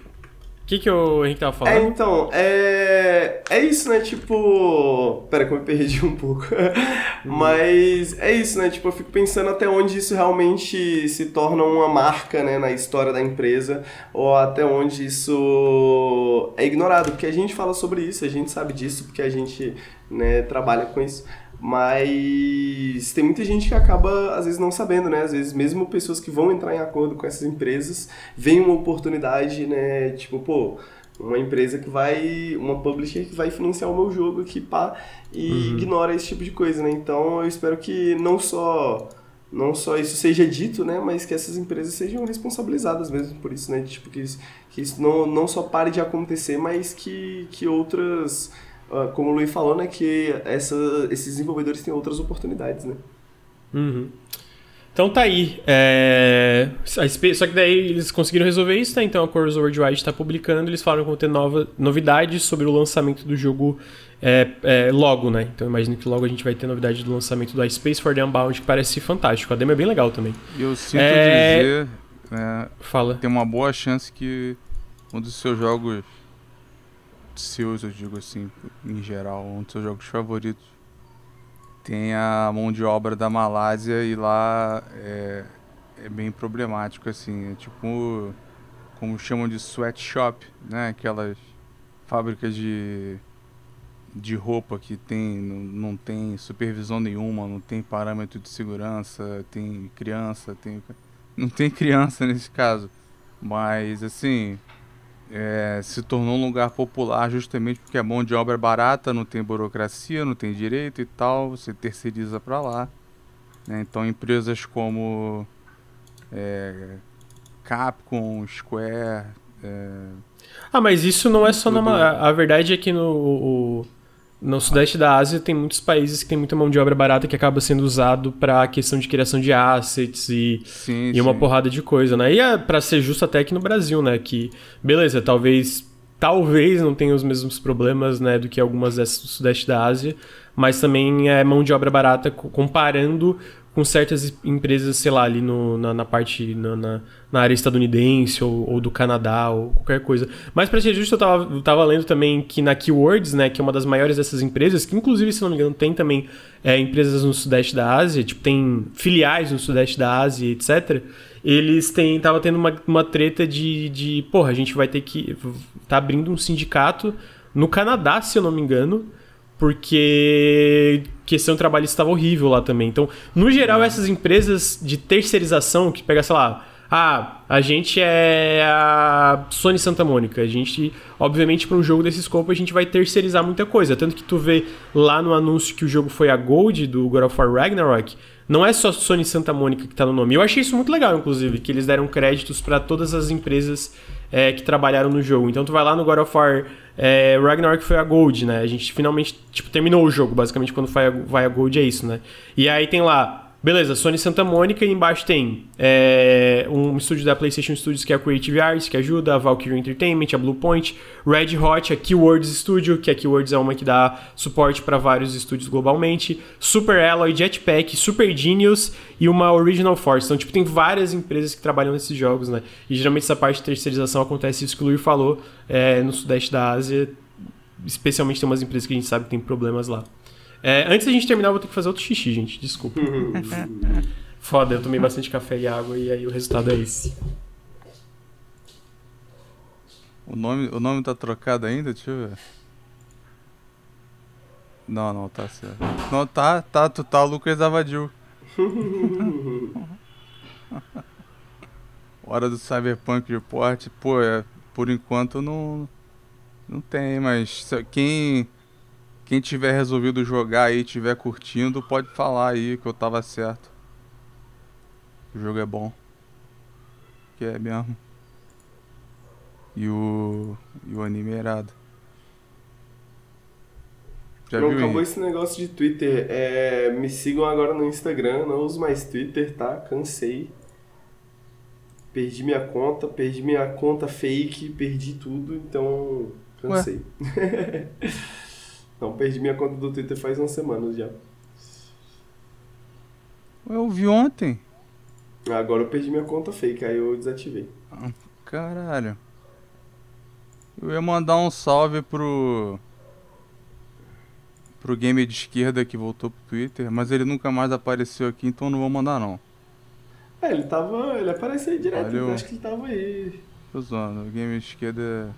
que, que o Henrique tava falando? É, então, é. É isso, né? Tipo. Pera, que eu me perdi um pouco. Mas é isso, né? Tipo, eu fico pensando até onde isso realmente se torna uma marca, né? Na história da empresa, ou até onde isso é ignorado. Porque a gente fala sobre isso, a gente sabe disso, porque a gente né, trabalha com isso. Mas tem muita gente que acaba, às vezes, não sabendo, né? Às vezes, mesmo pessoas que vão entrar em acordo com essas empresas, veem uma oportunidade, né? Tipo, pô, uma empresa que vai, uma publisher que vai financiar o meu jogo aqui, pá, e uhum. ignora esse tipo de coisa, né? Então, eu espero que não só não só isso seja dito, né, mas que essas empresas sejam responsabilizadas mesmo por isso, né, tipo, que isso, que isso não, não só pare de acontecer, mas que, que outras como o Luiz falou, né, que essa, esses desenvolvedores têm outras oportunidades, né? Uhum. Então tá aí. É... Só que daí eles conseguiram resolver isso, né? Então a Chorus Worldwide está publicando, eles falaram que vão ter nova... novidades sobre o lançamento do jogo é, é, logo, né? Então imagino que logo a gente vai ter novidade do lançamento do Space for the Unbound, que parece fantástico. A demo é bem legal também. E eu sinto é... dizer... É, Fala. Tem uma boa chance que um dos seus jogos seus, eu digo assim, em geral, um dos seus jogos favoritos. Tem a mão de obra da Malásia e lá é, é bem problemático, assim. É tipo, como chamam de sweatshop, né? Aquelas fábricas de, de roupa que tem, não, não tem supervisão nenhuma, não tem parâmetro de segurança, tem criança, tem... Não tem criança nesse caso. Mas, assim, é, se tornou um lugar popular justamente porque a mão de obra é barata, não tem burocracia, não tem direito e tal, você terceiriza para lá. Né? Então empresas como é, Capcom, Square. É, ah, mas isso não é só tudo... na. A verdade é que no. O no sudeste da Ásia tem muitos países que tem muita mão de obra barata que acaba sendo usado para questão de criação de assets e, sim, e uma porrada de coisa, né? E é para ser justo até aqui no Brasil, né? Que, beleza, talvez talvez não tenha os mesmos problemas né, do que algumas dessas do sudeste da Ásia, mas também é mão de obra barata comparando com certas empresas, sei lá, ali no, na, na parte, na, na, na, área estadunidense ou, ou, do Canadá ou qualquer coisa. Mas para ser justo, eu tava, eu tava lendo também que na Keywords, né, que é uma das maiores dessas empresas, que inclusive, se não me engano, tem também é, empresas no sudeste da Ásia, tipo, tem filiais no sudeste da Ásia, etc., eles têm, tava tendo uma, uma treta de, de, porra, a gente vai ter que, tá abrindo um sindicato no Canadá, se eu não me engano, porque questão trabalhista estava horrível lá também. Então, no geral, uhum. essas empresas de terceirização, que pega, sei lá, ah, a gente é a Sony Santa Mônica. A gente, obviamente, para um jogo desse escopo, a gente vai terceirizar muita coisa. Tanto que tu vê lá no anúncio que o jogo foi a Gold do God of War Ragnarok, não é só Sony Santa Mônica que está no nome. Eu achei isso muito legal, inclusive, que eles deram créditos para todas as empresas é, que trabalharam no jogo. Então tu vai lá no God of War é, Ragnarok foi a Gold, né? A gente finalmente tipo, terminou o jogo, basicamente, quando vai a, vai a Gold é isso, né? E aí tem lá Beleza, Sony Santa Mônica e embaixo tem é, um estúdio da PlayStation Studios que é a Creative Arts, que ajuda, a Valkyrie Entertainment, a Bluepoint, Red Hot, a Keywords Studio, que a Keywords é uma que dá suporte para vários estúdios globalmente, Super Alloy, Jetpack, Super Genius e uma Original Force. Então, tipo, tem várias empresas que trabalham nesses jogos, né? E geralmente essa parte de terceirização acontece, isso que o Luir falou, é, no sudeste da Ásia, especialmente tem umas empresas que a gente sabe que tem problemas lá. É, antes da gente terminar, eu vou ter que fazer outro xixi, gente. Desculpa. Foda, eu tomei bastante café e água e aí o resultado é esse. O nome, o nome tá trocado ainda? Deixa eu ver. Não, não, tá certo. Não, tá, tá, tu tá o Lucas Avadil. Hora do Cyberpunk Report, pô, é, por enquanto não. Não tem, mas quem quem tiver resolvido jogar aí, tiver curtindo, pode falar aí que eu tava certo. O jogo é bom. Que é mesmo. E o. E o anime é irado. Já não viu acabou aí? esse negócio de Twitter. É, me sigam agora no Instagram, não uso mais Twitter, tá? Cansei. Perdi minha conta, perdi minha conta fake, perdi tudo, então cansei. não, perdi minha conta do Twitter faz umas semanas já. Eu vi ontem. Agora eu perdi minha conta fake, aí eu desativei. Caralho. Eu ia mandar um salve pro. pro gamer de esquerda que voltou pro Twitter, mas ele nunca mais apareceu aqui, então não vou mandar não. É, ele tava. Ele apareceu aí direto, Valeu. acho que ele tava aí. Tô zoando, o gamer de esquerda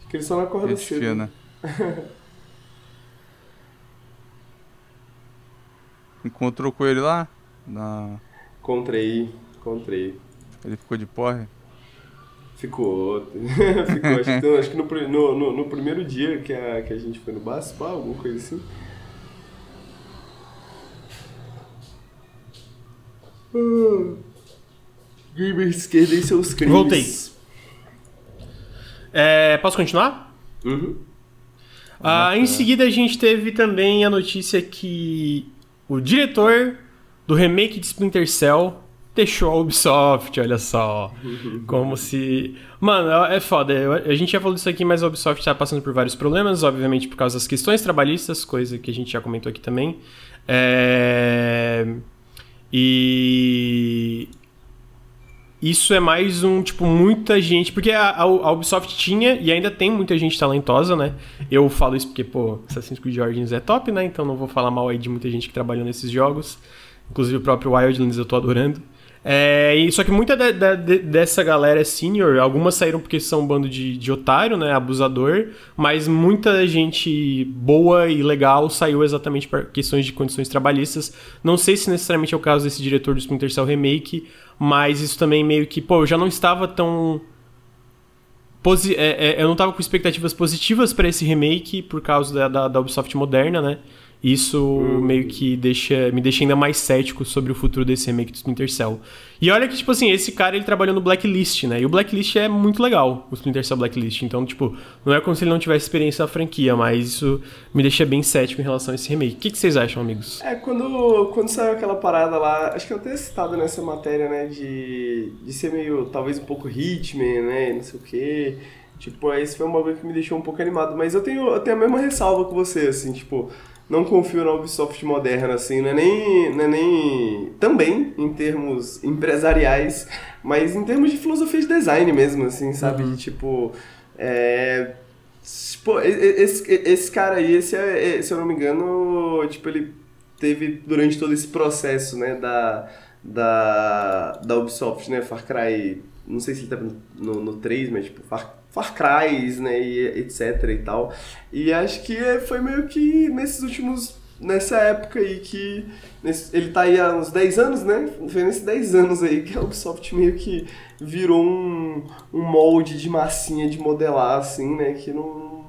Acho que ele só não é gente cedo. fina. Encontrou com ele lá? Na... Encontrei, encontrei. Ele ficou de porre? Ficou. Ficou. Acho que, então, acho que no, no, no, no primeiro dia que a, que a gente foi no pá, alguma coisa assim. Ah. Gamer de esquerda e seus crimes. Voltei. É, posso continuar? Uhum. Ah, em seguida a gente teve também a notícia que o diretor do remake de Splinter Cell deixou a Ubisoft, olha só. Como se. Mano, é foda. eu- A gente já falou disso aqui, mas a Ubisoft tá passando por vários problemas, obviamente por causa das questões trabalhistas, coisa que a gente já comentou aqui também. É... E. Isso é mais um, tipo, muita gente. Porque a, a- Ubisoft tinha e ainda tem muita gente talentosa, né? Eu falo isso porque, pô, Assassin's Creed Origins é top, né? Então não vou falar mal aí de muita gente que trabalhou nesses jogos. Inclusive o próprio Wildlands eu tô adorando. É, e, só que muita da- de- dessa galera é senior, algumas saíram porque são um bando de, de otário, né? Abusador, mas muita gente boa e legal saiu exatamente por questões de condições trabalhistas. Não sei se necessariamente é o caso desse diretor do Splinter Cell Remake, mas isso também meio que, pô, eu já não estava tão. posi- é, é, eu não estava com expectativas positivas para esse remake por causa da, da, da Ubisoft moderna, né? Isso meio que deixa, me deixa ainda mais cético sobre o futuro desse remake do Splinter Cell. E olha que, tipo assim, esse cara ele trabalhou no Blacklist, né? E o Blacklist é muito legal, o Splinter Cell Blacklist. Então, tipo, não é como se ele não tivesse experiência na franquia, mas isso me deixa bem cético em relação a esse remake. O que, que vocês acham, amigos? É, quando, quando saiu aquela parada lá, acho que eu até citado nessa matéria, né, de, de ser meio, talvez um pouco Hitman, né, não sei o quê. Tipo, esse foi um bagulho que me deixou um pouco animado. Mas eu tenho, eu tenho a mesma ressalva que você, assim, tipo, não confio na Ubisoft moderna, assim, não é nem, não é nem também em termos empresariais, mas em termos de filosofia de design mesmo, assim, sabe? De, tipo, é... Tipo, esse, esse cara aí, esse é, é, se eu não me engano, tipo, ele teve durante todo esse processo, né, da, da, da Ubisoft, né, Far Cry, não sei se ele tá no, no 3, mas tipo, Far, Far Cry, né, e etc e tal. E acho que foi meio que nesses últimos, nessa época aí que, nesse- ele tá aí há uns 10 anos, né, foi nesses 10 anos aí que a Ubisoft meio que virou um, um molde de massinha de modelar, assim, né, que não,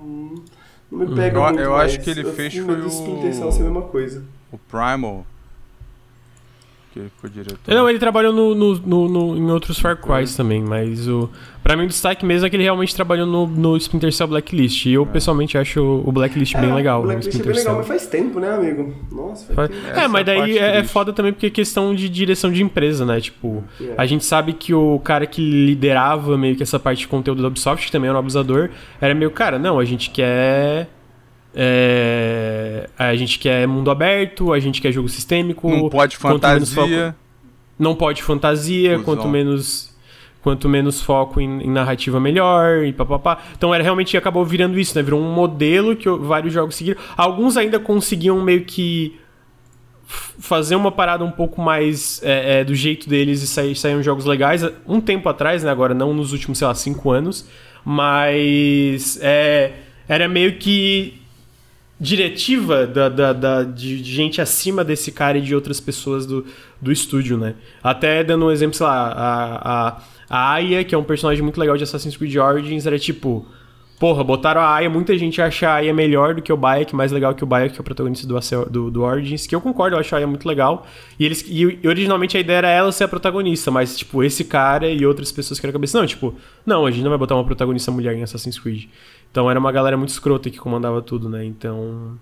não me pega Eu- muito eu mais. acho que ele Eu fez foi o- Splinter Cell ser a mesma coisa. O Primal. Que ele ficou diretor. Não, ele trabalhou no, no- no- no- em outros Far Cry também, mas o. Pra mim, o destaque mesmo é que ele realmente trabalhou no, no Splinter Cell Blacklist. E eu, pessoalmente, acho o Blacklist bem legal. O o Blacklist é bem legal, Cell. mas faz tempo, né, amigo? Nossa, faz Fa- tempo. É, mas é a daí é, é foda também porque é questão de direção de empresa, né? Tipo, É. a gente sabe que o cara que liderava meio que essa parte de conteúdo da Ubisoft, que também era um abusador, era meio, cara, não, a gente quer. É, a gente quer mundo aberto, a gente quer jogo sistêmico. Não pode fantasia. não pode fantasia, quanto menos quanto menos foco em, em narrativa melhor e papapá. Então era realmente acabou virando isso, né? Virou um modelo que vários jogos seguiram. Alguns ainda conseguiam meio que fazer uma parada um pouco mais é, é, do jeito deles e sair, saíram jogos legais um tempo atrás, né? Agora não nos últimos, sei lá, cinco anos, mas é, era meio que diretiva da, da, da- de, gente acima desse cara e de outras pessoas do, do estúdio, né? Até dando um exemplo, sei lá, a, a, a Aya, que é um personagem muito legal de Assassin's Creed Origins, era tipo... Porra, botaram a Aya, muita gente acha a Aya melhor do que o Bayek, mais legal que o Bayek, que é o protagonista do, do, do Origins, que eu concordo, eu acho a Aya muito legal. E, eles, e originalmente a ideia era ela ser a protagonista, mas, tipo, esse cara e outras pessoas que eram a cabeça, não, tipo, não, a gente não vai botar uma protagonista mulher em Assassin's Creed. Então era uma galera muito escrota que comandava tudo, né? Então.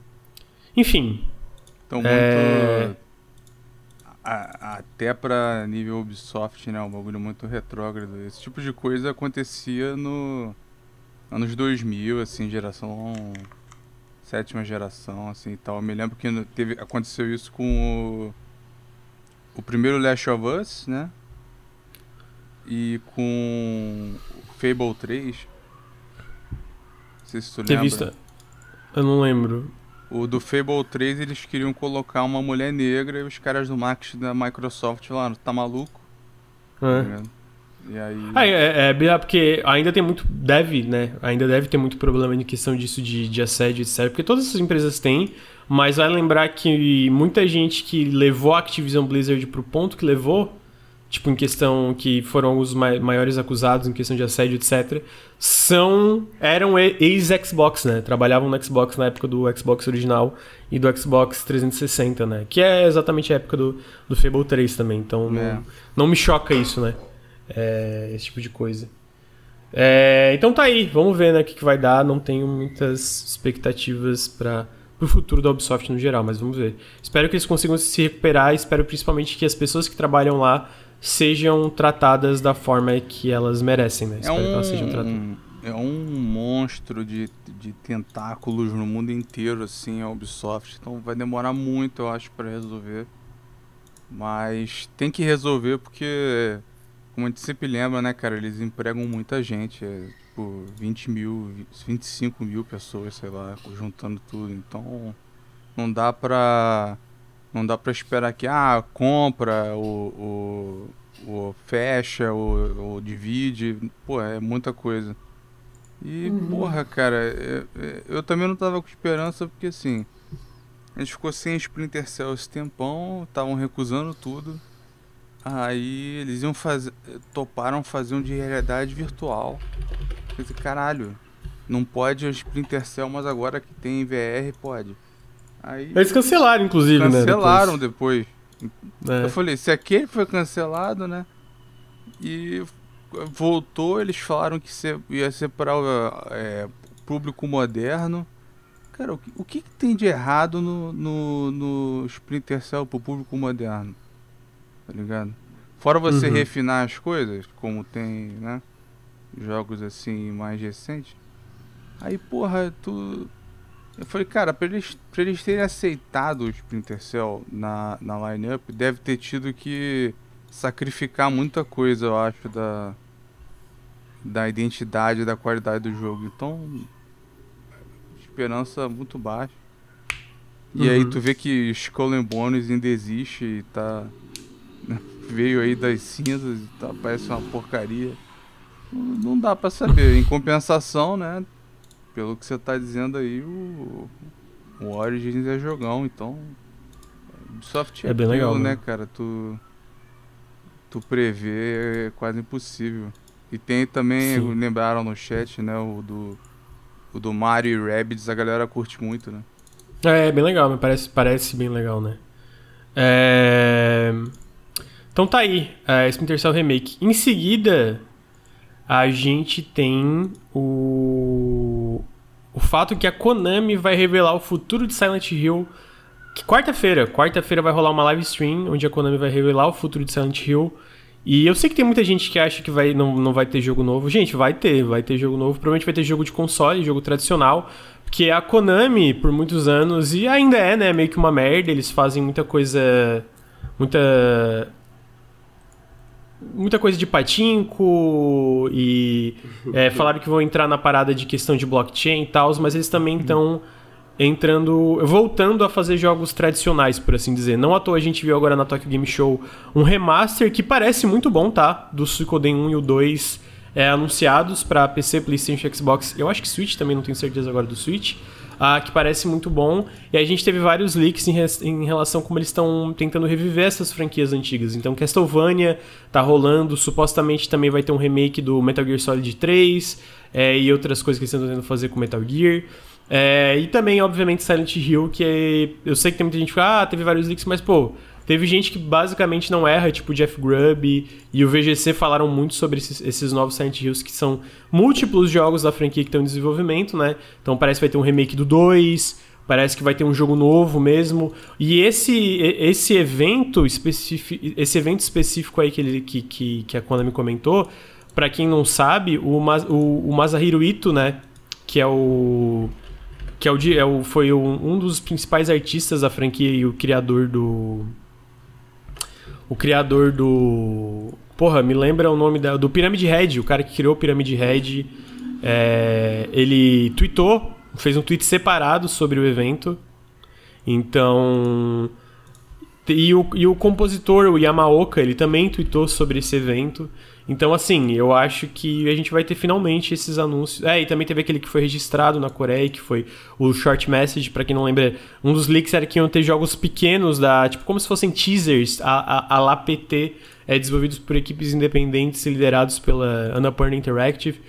Enfim. Então, muito. É... A, até pra nível Ubisoft, né? Um bagulho muito retrógrado. Esse tipo de coisa acontecia no. Anos 2000, assim, geração. Sétima geração, assim e tal. Eu me lembro que teve, aconteceu isso com o. O primeiro Last of Us, né? E com Fable 3. Não sei se tu lembra. Visto... Eu não lembro. O do Fable 3 eles queriam colocar uma mulher negra e os caras do marketing da Microsoft falaram, tá maluco? É. Tá e aí... Ah, é, é, é, porque ainda tem muito. Deve, né? Ainda deve ter muito problema em questão disso de, de assédio, etc. Porque todas essas empresas têm, mas vai lembrar que muita gente que levou a Activision Blizzard pro ponto que levou tipo, em questão que foram os maiores acusados em questão de assédio, etc., são eram ex-Xbox, né? Trabalhavam no Xbox na época do Xbox original e do Xbox 360, né? Que é exatamente a época do, do Fable 3 também. Então, é. não, não me choca isso, né? É, esse tipo de coisa. É, então tá aí, vamos ver né, o que, que vai dar. Não tenho muitas expectativas para o futuro da Ubisoft no geral, mas vamos ver. Espero que eles consigam se recuperar. Espero principalmente que as pessoas que trabalham lá sejam tratadas da forma que elas merecem, né? É Espero um, que elas sejam tratadas. É um monstro de, de tentáculos no mundo inteiro, assim, a Ubisoft. Então vai demorar muito, eu acho, para resolver. Mas tem que resolver porque, como a gente sempre lembra, né, cara, eles empregam muita gente. É, tipo, 20 mil, 25 mil pessoas, sei lá, juntando tudo. Então não dá pra não dá pra esperar que, ah, compra, o, o, o fecha, o, o divide. Pô, é muita coisa. E, uhum. porra, cara, eu, eu, também não tava com esperança porque, assim, a gente ficou sem Splinter Cell esse tempão, estavam recusando tudo. Aí eles iam fazer. toparam fazer um de realidade virtual. Quer dizer, caralho, não pode o Splinter Cell, mas agora que tem VR, pode. Aí, Eles cancelaram, inclusive, cancelaram né? Depois. depois. É. Eu falei, se aquele foi cancelado, né? E voltou, eles falaram que ia ser para é, público moderno. Cara, o que, o que, tem de errado no, no, no Splinter Cell pro público moderno? Tá ligado? Fora você uhum. refinar as coisas, como tem, né? Jogos assim mais recentes. Aí, porra, tu eu falei, cara, pra eles, pra eles terem aceitado o Splinter Cell na, na line-up, deve ter tido que sacrificar muita coisa, eu acho, da, da identidade, da qualidade do jogo. Então, esperança muito baixa. E uhum. aí tu vê que Skull and Bones ainda existe e tá... Veio aí das cinzas e tá, parece uma porcaria. Não dá pra saber. Em compensação, né? Pelo que você tá dizendo aí, o, o Origins é jogão, então. Ubisoft é, é bem legal, né, cara? Tu, tu prevê é quase impossível. E tem também, Sim. lembraram no chat, né, o do, o do Mario e Rabbids, a galera curte muito, né? É, é bem legal, me parece, parece bem legal, né? É... Então tá aí, é, Splinter Cell Remake. Em seguida, a gente tem o o fato que a Konami vai revelar o futuro de Silent Hill quarta-feira. Quarta-feira vai rolar uma live stream onde a Konami vai revelar o futuro de Silent Hill. E eu sei que tem muita gente que acha que vai, não, não vai ter jogo novo. Gente, vai ter, vai ter jogo novo. Provavelmente vai ter jogo de console, jogo tradicional. Porque a Konami, por muitos anos, e ainda é, né, meio que uma merda, eles fazem muita coisa. Muita muita coisa de patinco e é, falaram que vão entrar na parada de questão de blockchain e tal, mas eles também estão entrando, voltando a fazer jogos tradicionais, por assim dizer. Não à toa a gente viu agora na Tokyo Game Show um remaster que parece muito bom, tá? Do Suikoden 1 e o 2 é, anunciados para PC, PlayStation, Xbox. Eu acho que Switch também, não tenho certeza agora do Switch uh, que parece muito bom. E a gente teve vários leaks em, em relação como eles estão tentando reviver essas franquias antigas. Então, Castlevania tá rolando, supostamente também vai ter um remake do Metal Gear Solid 3 é, e outras coisas que eles estão tentando fazer com Metal Gear. É, e também, obviamente, Silent Hill, que é, eu sei que tem muita gente que fala, ah, teve vários leaks, mas pô, Teve gente que basicamente não erra, tipo Jeff Grubb e o VGC falaram muito sobre esses, esses novos Silent Hills, que são múltiplos jogos da franquia que estão em desenvolvimento, né? Então parece que vai ter um remake do 2, Parece que vai ter um jogo novo mesmo. E esse, esse evento específico, esse evento específico aí que, ele, que, que, que a Konami comentou, para quem não sabe, o, o, o Masahiro Ito, né? Que é o. Que é o, é o, foi um dos principais artistas da franquia e o criador do. O criador do. Porra, me lembra o nome da, do Pyramid Head, o cara que criou o Pyramid Head. É, ele tweetou fez um tweet separado sobre o evento. Então. E o, e o compositor, o Yamaoka, ele também tweetou sobre esse evento. Então, assim, eu acho que a gente vai ter finalmente esses anúncios. É, e também teve aquele que foi registrado na Coreia, que foi o Short Message, para quem não lembra. Um dos leaks era que iam ter jogos pequenos, da tipo como se fossem teasers, a, a, a LAPT, é, desenvolvidos por equipes independentes e liderados pela Annapurna Interactive.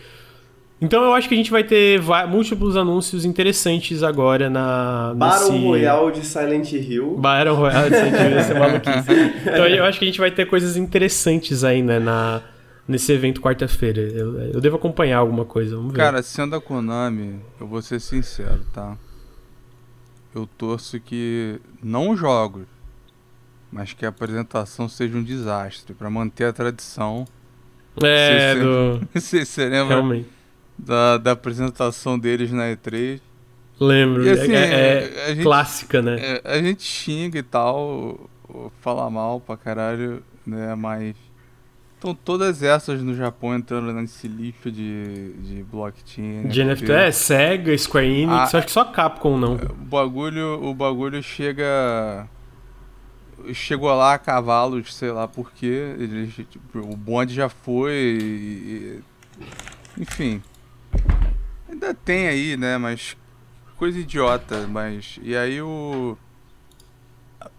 Então eu acho que a gente vai ter múltiplos anúncios interessantes agora na. Battle nesse... Royale de Silent Hill. Battle Royale de Silent Hill, ia ser maluquice. Então eu acho que a gente vai ter coisas interessantes aí, né, na, nesse evento quarta-feira. Eu, eu devo acompanhar alguma coisa, vamos ver. Cara, sendo a Konami, eu vou ser sincero, tá? Eu torço que não jogos, mas que a apresentação seja um desastre, para manter a tradição. É, você, do... você, você lembra? Realmente da, da apresentação deles na E3. Lembro, e, assim, é, é gente, clássica, né? É, a gente xinga e tal, fala mal pra caralho, né? Mas. Estão todas essas no Japão entrando nesse lixo de, de blockchain. Né? De NFT, é Sega, Square Enix, a, acho que só Capcom não. O bagulho, o bagulho chega. Chegou lá a cavalos, sei lá porquê. Tipo, o bonde já foi. E, enfim. Ainda tem aí, né? Mas. Coisa idiota, mas. E aí o.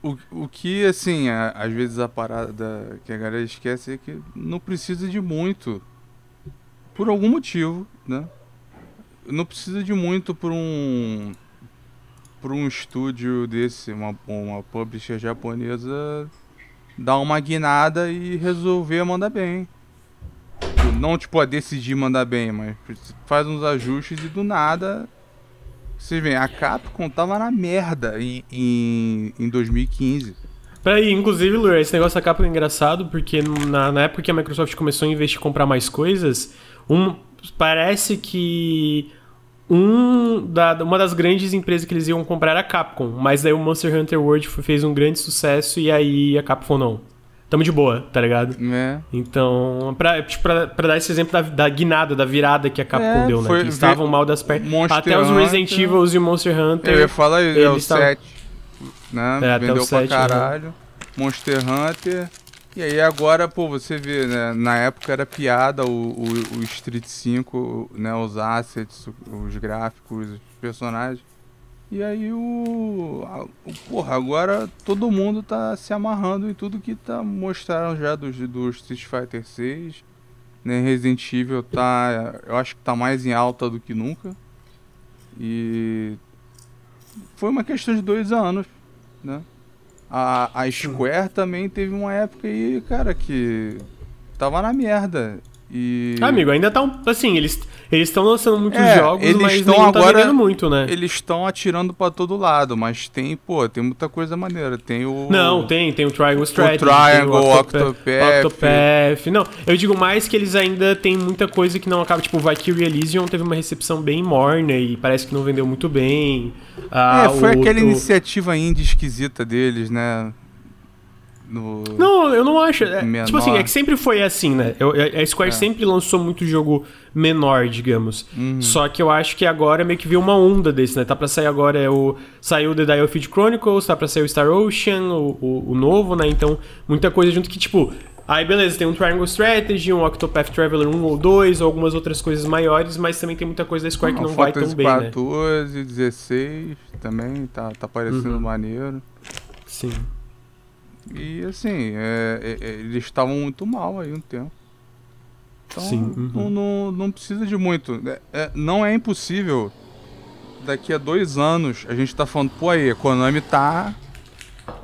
O, o que, assim, a, às vezes a parada que a galera esquece é que não precisa de muito. Por algum motivo, né? Não precisa de muito por um. Por um estúdio desse, uma, uma publisher japonesa, dar uma guinada e resolver mandar bem. Não, tipo, a decidir mandar bem, mas faz uns ajustes e do nada. Vocês veem, a Capcom tava na merda em, em, em 2015. Peraí, inclusive, Lur, esse negócio da Capcom é engraçado, porque na, na época que a Microsoft começou a investir comprar mais coisas, um, parece que um da, uma das grandes empresas que eles iam comprar era a Capcom, mas daí o Monster Hunter World fez um grande sucesso e aí a Capcom não tamo de boa, tá ligado? É. Então, pra, tipo, pra, pra, dar esse exemplo da, da, guinada, da virada que a Capcom é, deu, né? Foi, que estavam mal das pernas. Até os Resident Evil e o Monster Hunter. Eu ia falar, é o 7. Né? É, Vendeu pra 7, caralho. Né? Monster Hunter. E aí agora, pô, você vê, né? Na época era piada o, o, o Street 5, né? Os assets, os gráficos, os personagens. E aí o, a, o, Porra, agora todo mundo tá se amarrando em tudo que tá mostraram já do, do Street Fighter 6. Né? Resident Evil tá. Eu acho que tá mais em alta do que nunca. E. Foi uma questão de dois anos, né? A, a Square também teve uma época aí, cara, que tava na merda. E... Amigo, ainda tá um, assim, eles eles estão lançando muitos é, jogos, eles mas estão tá agora tá muito, né? Eles estão atirando para todo lado, mas tem, pô, tem muita coisa maneira. Tem o Não, tem, tem o Triangle Strategy, o Triangle, o Octopath. Octopath. Não, eu digo mais que eles ainda tem muita coisa que não acaba, tipo, o Valkyrie Elysium teve uma recepção bem morna e parece que não vendeu muito bem. Ah, é, foi aquela iniciativa indie esquisita deles, né? No... Não, eu não acho. É, tipo assim, é que sempre foi assim, né? Eu, a Square é. sempre lançou muito jogo menor, digamos. Uhum. Só que eu acho que agora meio que viu uma onda desse, né? Tá pra sair agora é o. Saiu The Dial Chronicles, tá pra sair o Star Ocean, o, o, o, novo, né? Então, muita coisa junto que, tipo. Aí beleza, tem um Triangle Strategy, um Octopath Traveler 1 ou 2, ou algumas outras coisas maiores, mas também tem muita coisa da Square que não vai tão bem, 14, né? 16 também, tá, tá parecendo uhum. maneiro. Sim. E assim, é, é, é, eles estavam muito mal aí um tempo. Então Sim, uhum. não, não, não, precisa de muito. É, é, não é impossível daqui a dois anos a gente tá falando, pô aí, a Konami tá.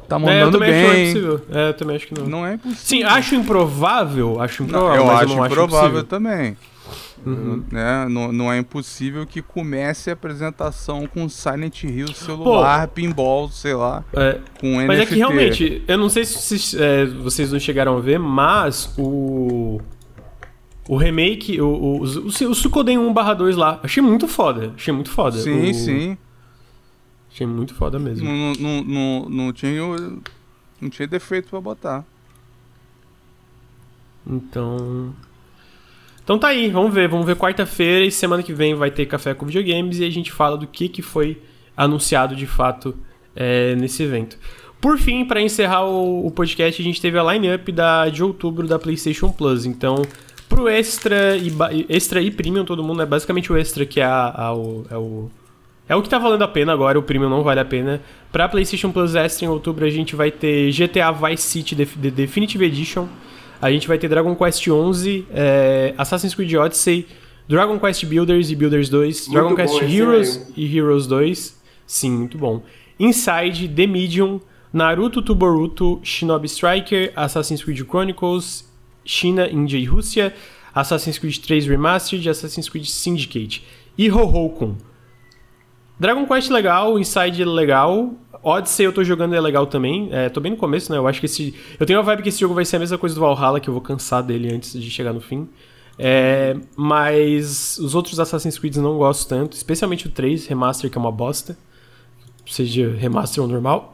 Tá mandando é, eu bem. Acho é, eu também acho que não. Não é impossível. Sim, acho improvável. Acho improvável. Não, eu acho improvável também. Uhum. Né? Não, não é impossível que comece a apresentação com Silent Hill celular, Pô, pinball, sei lá, é, com NFT. Mas é que realmente, eu não sei se é, vocês não chegaram a ver, mas o o remake, o, o, o, o Suikoden 1/2 lá, achei muito foda. Achei muito foda. Sim, o, sim. Achei muito foda mesmo. Não, não, não, não, tinha, não tinha defeito pra botar. Então. Então tá aí, vamos ver. Vamos ver quarta-feira e semana que vem vai ter café com videogames e a gente fala do que, que foi anunciado de fato é, nesse evento. Por fim, para encerrar o, o, podcast, a gente teve a line-up de outubro da PlayStation Plus. Então, pro Extra e, extra e Premium, todo mundo é basicamente o Extra que é, a, a, o, é o. É o que tá valendo a pena agora, o Premium não vale a pena. Pra PlayStation Plus Extra em outubro a gente vai ter GTA Vice City The Definitive Edition. A gente vai ter Dragon Quest XI, é, Assassin's Creed Odyssey, Dragon Quest Builders e Builders 2, muito Dragon Quest Heroes e Heroes 2. Sim, muito bom. Inside, The Medium, Naruto Tuboruto, Shinobi Striker, Assassin's Creed Chronicles China, Índia e Rússia, Assassin's Creed 3 Remastered, Assassin's Creed Syndicate e Hohokun. Dragon Quest legal, Inside legal, Odyssey eu tô jogando é legal também. É, tô bem no começo, né? Eu acho que esse. Eu tenho a vibe que esse jogo vai ser a mesma coisa do Valhalla, que eu vou cansar dele antes de chegar no fim. É, mas os outros Assassin's Creed não gosto tanto, especialmente o 3 Remaster, que é uma bosta. Seja remaster ou normal.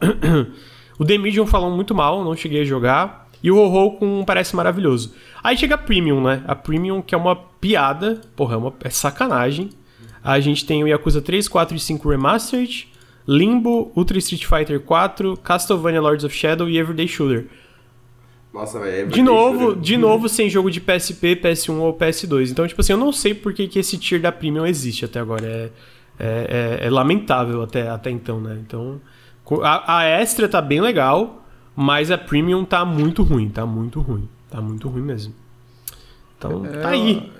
o The Medium falam muito mal, não cheguei a jogar. E o Ho-Ho com parece maravilhoso. Aí chega a Premium, né? A Premium, que é uma piada, porra, é, uma, é sacanagem. A gente tem o Yakuza 3, 4 e 5 Remastered, Limbo, Ultra Street Fighter 4, Castlevania Lords of Shadow e Everyday Shooter. Nossa, velho. De novo, de novo sem jogo de PSP, PS1 ou PS2. Então, tipo assim, eu não sei por que, que esse tier da Premium existe até agora. É, é, é, é lamentável até, até então, né? Então, a, a extra tá bem legal. Mas a Premium tá muito ruim, tá muito ruim. Tá muito ruim mesmo. Então, é, tá aí.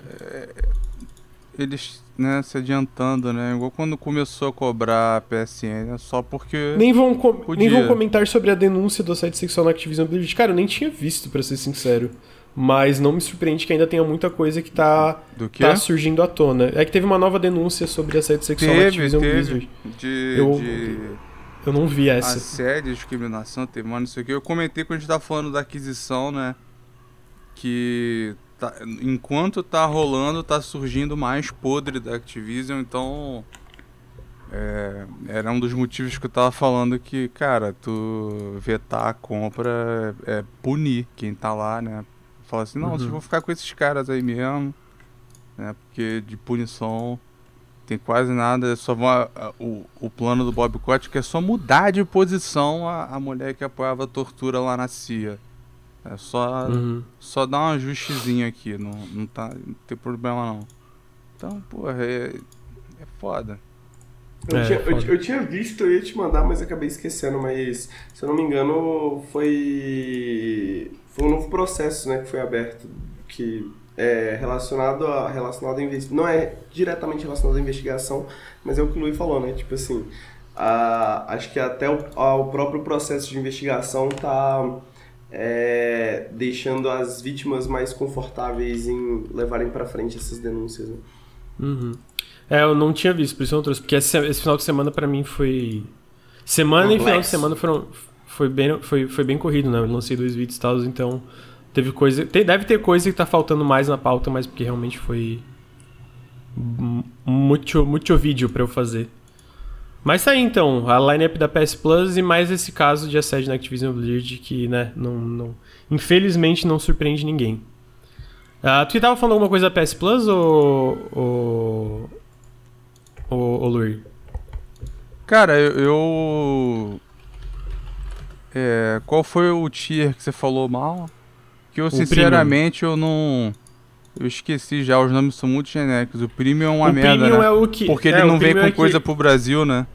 Eles, né, se adiantando, né? Igual quando começou a cobrar a PSN, é só porque. Nem vão, nem vão comentar sobre a denúncia do site sexual na Activision Blizzard. Cara, eu nem tinha visto, para ser sincero. Mas não me surpreende que ainda tenha muita coisa que tá, tá surgindo à tona. É que teve uma nova denúncia sobre assédio sexual teve, na Activision teve. Blizzard. De, eu, de eu não vi essa. Assédio, discriminação, temor, não sei o que. Eu comentei quando a gente tava falando da aquisição, né? Que tá, enquanto tá rolando, tá surgindo mais podre da Activision, então. É, era um dos motivos que eu tava falando que, cara, tu vetar a compra é, é punir quem tá lá, né? Falar assim, não, uhum. vocês vão ficar com esses caras aí mesmo, né? Porque de punição tem quase nada, é só vão, o, o plano do Bob Kotick é só mudar de posição a, a mulher que apoiava a tortura lá na CIA. É só, uhum. só dar um ajustezinho aqui, não, não, tá, não tem problema não. Então, porra, é, é foda. Eu, é, tinha, eu, eu, tinha visto, eu ia te mandar, mas acabei esquecendo, mas se eu não me engano foi foi um novo processo, né, que foi aberto, que é, relacionado a relacionado a não é diretamente relacionado à investigação, mas é o que o Luiz falou, né? Tipo assim, a, acho que até o, a, o próprio processo de investigação tá é, deixando as vítimas mais confortáveis em levarem para frente essas denúncias. Né? Uhum. É, eu não tinha visto, por isso eu não trouxe, porque esse, esse final de semana para mim foi semana Complexo. e final de semana foram foi bem foi, foi bem corrido, né? Eu lancei dois vídeos e tal, então Teve coisa. Tem, deve ter coisa que tá faltando mais na pauta, mas porque realmente foi. Muito, muito vídeo para eu fazer. Mas tá aí então, a lineup da PS Plus e mais esse caso de assédio na Activision Blizzard que, né, não, não, infelizmente não surpreende ninguém. Uh, tu tava falando alguma coisa da PS Plus ou. ou. ou, Luri? Cara, eu. eu... É, qual foi o tier que você falou mal? Que eu, sinceramente, eu não. Eu esqueci já, os nomes são muito genéricos. O Premium é uma o merda. Premium né? é o que. Porque é, ele não vem com é coisa que... pro Brasil, né?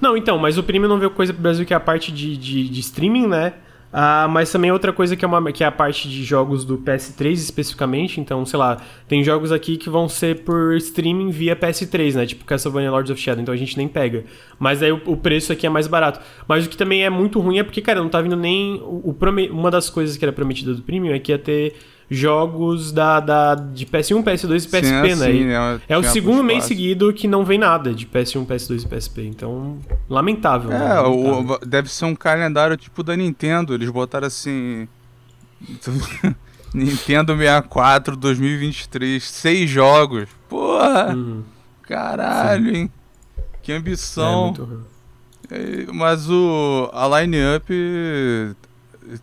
Não, então, mas o Premium não veio coisa pro Brasil, que é a parte de, de, de streaming, né? Ah, mas também outra coisa que é, uma, que é a parte de jogos do PS3 especificamente. Então, sei lá, tem jogos aqui que vão ser por streaming via PS3, né? Tipo Castlevania Lords of Shadow, então a gente nem pega. Mas aí o, o, preço aqui é mais barato. Mas o que também é muito ruim é porque, cara, não tá vindo nem. O, o uma das coisas que era prometida do Premium é que ia ter jogos da, da, de PS1, PS2 e PSP, sim, né? Sim, né? É o segundo mês seguido que não vem nada de PS1, PS2 e PSP. Então, lamentável. É, né? lamentável. O, deve ser um calendário tipo da Nintendo. Eles botaram assim. Nintendo 64 2023, seis jogos. Porra! Uhum. Caralho, sim. hein? Que ambição. É muito é, mas o a line-up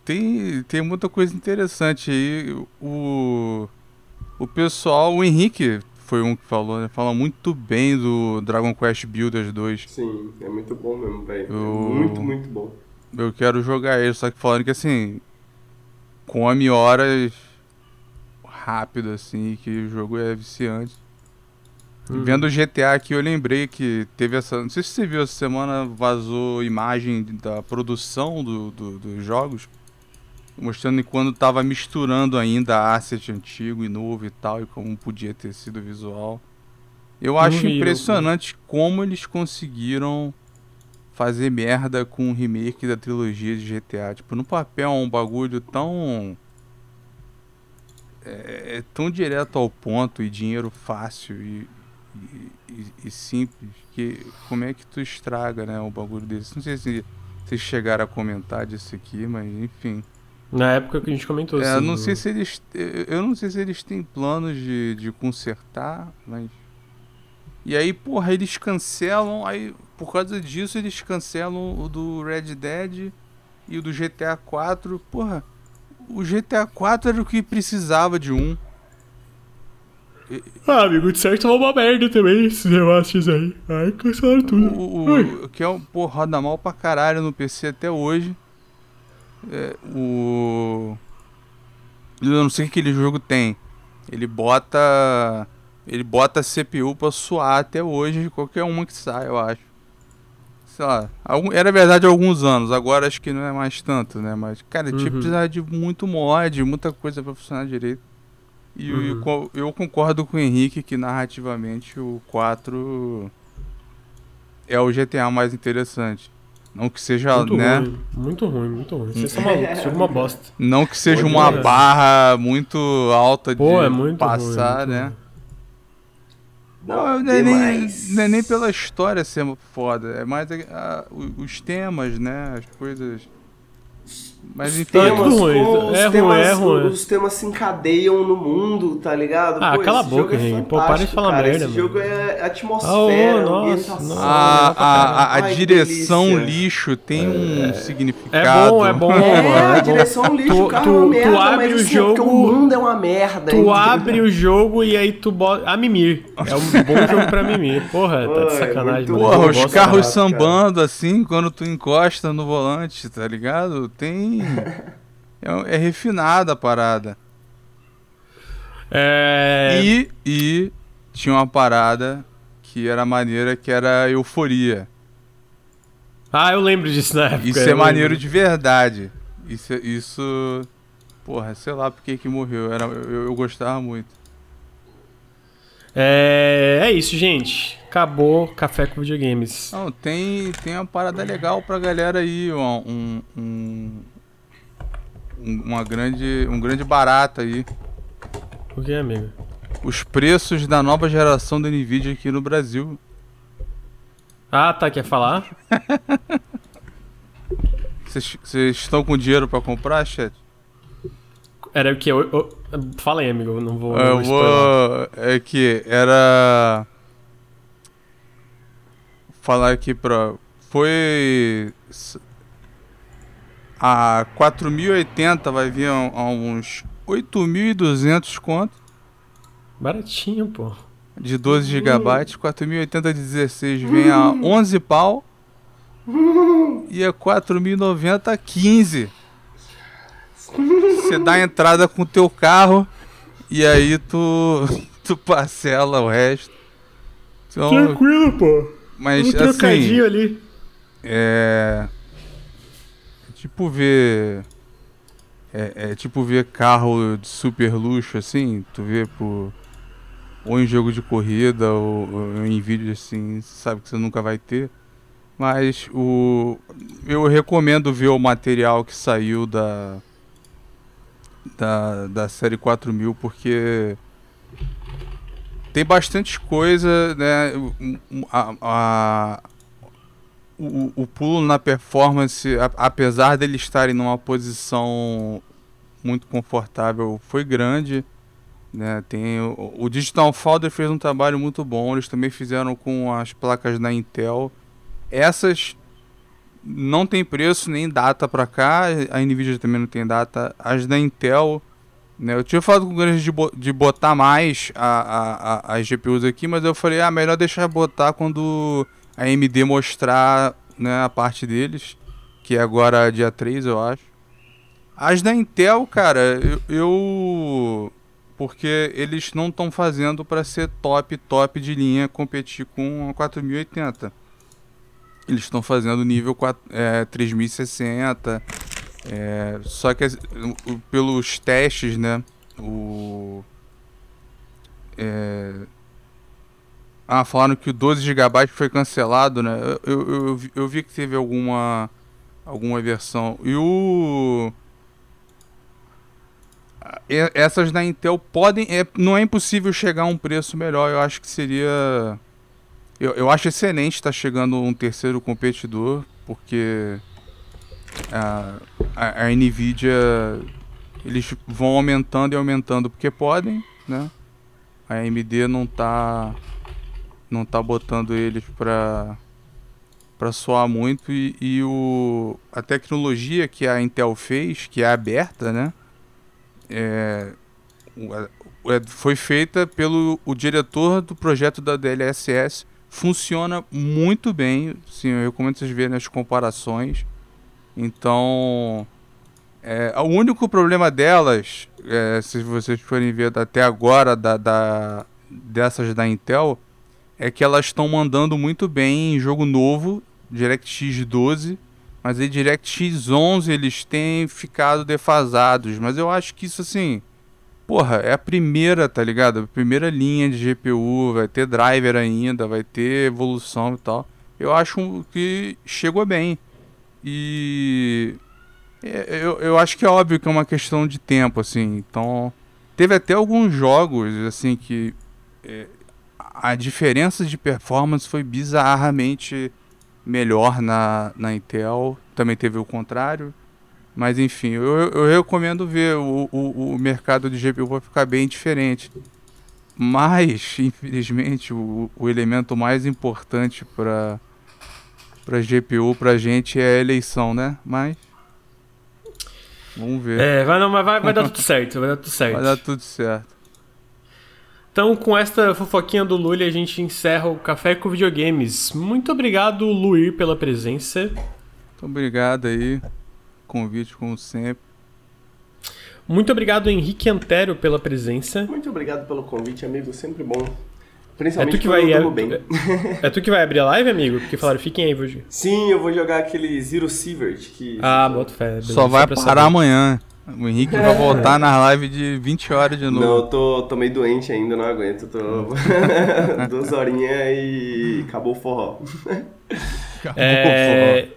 tem, tem muita coisa interessante aí. O, o pessoal, o Henrique foi um que falou, né? Fala muito bem do Dragon Quest Builders 2. Sim, é muito bom mesmo, velho. É muito, muito bom. Eu quero jogar ele, só que falando que assim. Come horas rápido, assim, que o jogo é viciante. Uhum. Vendo o GTA aqui, eu lembrei que teve essa. Não sei se você viu essa semana, vazou imagem da produção do, do dos jogos mostrando quando tava misturando ainda asset antigo e novo e tal, e como podia ter sido o visual. Eu acho impressionante como eles conseguiram fazer merda com o remake da trilogia de GTA. Tipo, no papel é um bagulho tão. É, é tão direto ao ponto e dinheiro fácil e, e, e, simples que como é que tu estraga, né, um bagulho desse. Não sei se vocês chegaram a comentar disso aqui, mas enfim. Na época que a gente comentou. É, assim, não sei se eles. Eu não sei se eles têm planos de, de consertar, mas. E aí, porra, eles cancelam. Aí, por causa disso, eles cancelam o do Red Dead e o do GTA 4. Porra, o GTA 4 era o que precisava de um. Ah, amigo, de certo é uma merda também esses remates aí. Ai, cancelaram tudo. O, o, que é um, porra, roda mal pra caralho no PC até hoje. É, o. Eu não sei o que aquele jogo tem. Ele bota. Ele bota CPU pra suar até hoje de qualquer uma que sai, eu acho. Sei lá. Algum, era verdade há alguns anos, agora acho que não é mais tanto, né? Mas, cara, uhum. tinha que precisar de muito mod, muita coisa pra funcionar direito. E uhum. eu, eu concordo com o Henrique que narrativamente o 4 é o GTA mais interessante. Não que seja, muito né? Ruim, muito ruim, muito ruim. Vocês são malucos, jogo uma bosta. Não que seja uma é. barra muito alta Pô, de é muito passar, ruim, né? Não, não, é nem, não é nem pela história ser foda, é mais a, a, os temas, né? As coisas mas os então, temas, é ruim. É temas, ruim, é ruim. Os temas se encadeiam no mundo, tá ligado? Ah, Pô, cala a boca, gente. Pô, para de falar cara. merda, Esse mano. jogo é atmosfera, oh, ambientação. Nossa, a, a, a direção delícia. lixo tem um é. significado. É bom, é bom. É, mano, a direção lixo, tu, cara, tu, é uma merda, tu abre mas, o assim, jogo, o mundo é uma merda. Tu abre o jogo e aí tu bota... A Mimir. É um bom jogo pra Mimir. Porra, tá de sacanagem. Porra, os carros sambando assim, quando tu encosta no volante, tá ligado? Tem... É, é refinada a parada. É... E, e tinha uma parada que era maneira, que era euforia. Ah, eu lembro disso na época. Isso é maneiro de verdade. Isso, isso. Porra, sei lá porque que morreu. Era, eu, eu gostava muito. É, é isso, gente. Acabou Café com Videogames. Não, tem, tem uma parada legal pra galera aí. Um, um, uma grande, um grande barato aí. O que, amigo? Os preços da nova geração da Nvidia aqui no Brasil. Ah, tá, quer falar? Vocês estão com dinheiro para comprar, chat? Era o que? Eu, eu, fala aí, amigo, não vou. Eu vou. É que era. Falar aqui pra. Foi a 4080 vai vir a, a uns 8.200 conto. Baratinho, pô. De 12 GB, 4080 de 16 vem a 11 pau. E a 4090 15. Você dá a entrada com o teu carro e aí tu tu parcela o resto. Então, Tranquilo, pô. Mas um assim, ali. É tipo ver. É, é, tipo ver carro de super luxo assim, tu vê por. Ou em jogo de corrida, ou, ou em vídeo assim, sabe que você nunca vai ter. Mas o. Eu recomendo ver o material que saiu da. da, da série 4000, porque tem bastante coisa, né? A, a, o, o pulo na performance, a, apesar deles estarem numa posição muito confortável, foi grande. Né? Tem o, o Digital Foundry fez um trabalho muito bom. Eles também fizeram com as placas da Intel. Essas não tem preço nem data para cá. A Nvidia também não tem data. As da Intel, né? Eu tinha falado com o Grande de, de botar mais a, a, a, as GPUs aqui, mas eu falei, ah, melhor deixar botar quando a AMD mostrar né, a parte deles, que é agora dia 3, eu acho. As da Intel, cara, eu, eu porque eles não estão fazendo para ser top, top de linha, competir com a 4080. Eles estão fazendo nível 4, é, 3060. É, só que pelos testes, né? O. É, ah, falaram que o 12 GB foi cancelado, né? Eu, eu, eu, eu vi que teve alguma alguma versão. E o essas da Intel podem. É, não é impossível chegar a um preço melhor. Eu acho que seria. Eu, eu acho excelente estar tá chegando um terceiro competidor, porque a, a, a, Nvidia. Eles vão aumentando e aumentando porque podem, né? A AMD não tá. Não tá botando eles pra. Pra soar muito e, e o, a tecnologia que a Intel fez, que é aberta, né? é, é, foi feita pelo o diretor do projeto da DLSS. Funciona muito bem. Sim, eu recomendo vocês verem as comparações. Então, é, o único problema delas, é, se vocês forem ver até agora da, da, dessas da Intel, é que elas estão mandando muito bem em jogo novo, DirectX 12 mas aí DirectX 11 eles têm ficado defasados. Mas eu acho que isso assim. Porra, é a primeira, tá ligado? A primeira linha de GPU, vai ter driver ainda, vai ter evolução e tal. Eu acho que chegou bem. E. É, eu, eu acho que é óbvio que é uma questão de tempo, assim. Então. Teve até alguns jogos, assim, que. É, a diferença de performance foi bizarramente melhor na, na Intel. Também teve o contrário. Mas enfim, eu, eu recomendo ver. O, o, o mercado de GPU vai ficar bem diferente. Mas, infelizmente, o, o elemento mais importante para para GPU pra gente é a eleição, né? Mas vamos ver. É, vai, não, mas vai, vai dar tudo certo, vai dar tudo certo. Vai dar tudo certo. Então, com esta fofoquinha do Lully, a gente encerra o Café com Videogames. Muito obrigado, Luir, pela presença. Muito obrigado aí. Convite, como sempre. Muito obrigado, Henrique Antero, pela presença. Muito obrigado pelo convite, amigo. Sempre bom. Principalmente é tu que vai, é, bem. É tu que vai abrir a live, amigo? Porque falaram, fiquem aí, vou Sim, eu vou jogar aquele Zero Sievert. Que... Ah, boto fé. Só vai parar saber. amanhã. O Henrique vai voltar na live de 20 horas de novo. Não, eu tô, tô meio doente ainda, não aguento. Tô duas horinhas e acabou o forró. É,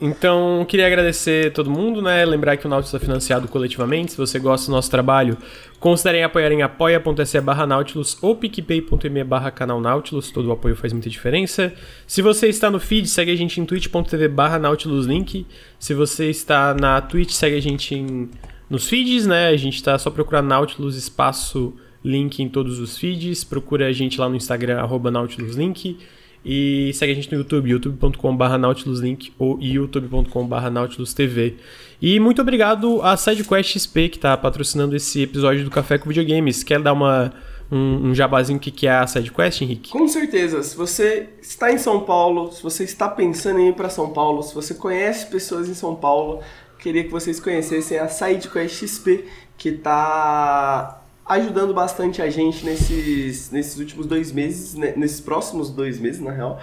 então, queria agradecer todo mundo, né? Lembrar que o Nautilus é financiado coletivamente. Se você gosta do nosso trabalho, considerem apoiar em apoia.se barra Nautilus ou picpay.me barra canal Nautilus. Todo o apoio faz muita diferença. Se você está no feed, segue a gente em twitch.tv barra Nautilus link. Se você está na Twitch, segue a gente em nos feeds, né? A gente tá só procurar Nautilus espaço link em todos os feeds. Procura a gente lá no Instagram, arroba NautilusLink. E segue a gente no YouTube, youtube.com.br nautiluslink ou youtube.com.br nautilusTV. E muito obrigado à SideQuest XP que está patrocinando esse episódio do Café com Videogames. Quer dar uma, um, um jabazinho que, que é a SideQuest, Henrique? Com certeza. Se você está em São Paulo, se você está pensando em ir para São Paulo, se você conhece pessoas em São Paulo, queria que vocês conhecessem a SideQuest XP, que está ajudando bastante a gente nesses, nesses últimos dois meses, né, nesses próximos dois meses, na real.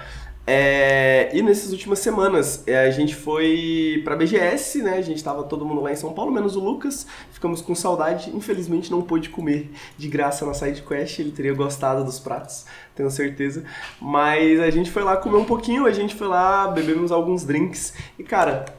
É, e nessas últimas semanas é, a gente foi pra BGS, né? A gente tava todo mundo lá em São Paulo, menos o Lucas. Ficamos com saudade. Infelizmente não pôde comer de graça na side quest. Ele teria gostado dos pratos, tenho certeza. Mas a gente foi lá comer um pouquinho, a gente foi lá, bebemos alguns drinks. E cara,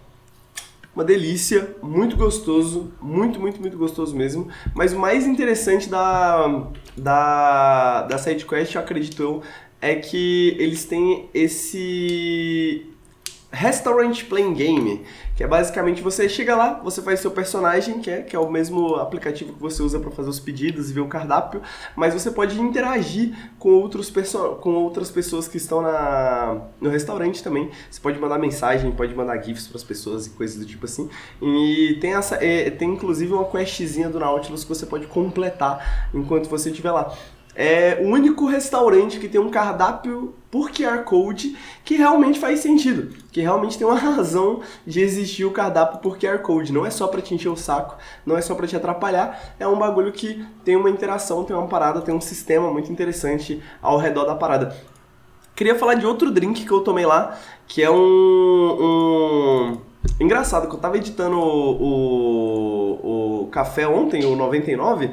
uma delícia, muito gostoso, muito, muito, muito gostoso mesmo. Mas o mais interessante da, da, da SideQuest, eu acredito eu, é que eles têm esse Restaurant Playing Game, que é basicamente você chega lá, você faz seu personagem, que é, que é o mesmo aplicativo que você usa para fazer os pedidos e ver o cardápio, mas você pode interagir com, outros com outras pessoas que estão na, no restaurante também. Você pode mandar mensagem, pode mandar GIFs para as pessoas e coisas do tipo assim. E tem, essa, é, tem inclusive uma questzinha do Nautilus que você pode completar enquanto você estiver lá é o único restaurante que tem um cardápio por QR Code que realmente faz sentido, que realmente tem uma razão de existir o cardápio por QR Code. Não é só para te encher o saco, não é só para te atrapalhar, é um bagulho que tem uma interação, tem uma parada, tem um sistema muito interessante ao redor da parada. Queria falar de outro drink que eu tomei lá, que é um, um... Engraçado, que eu tava editando o, o, o café ontem, o 99,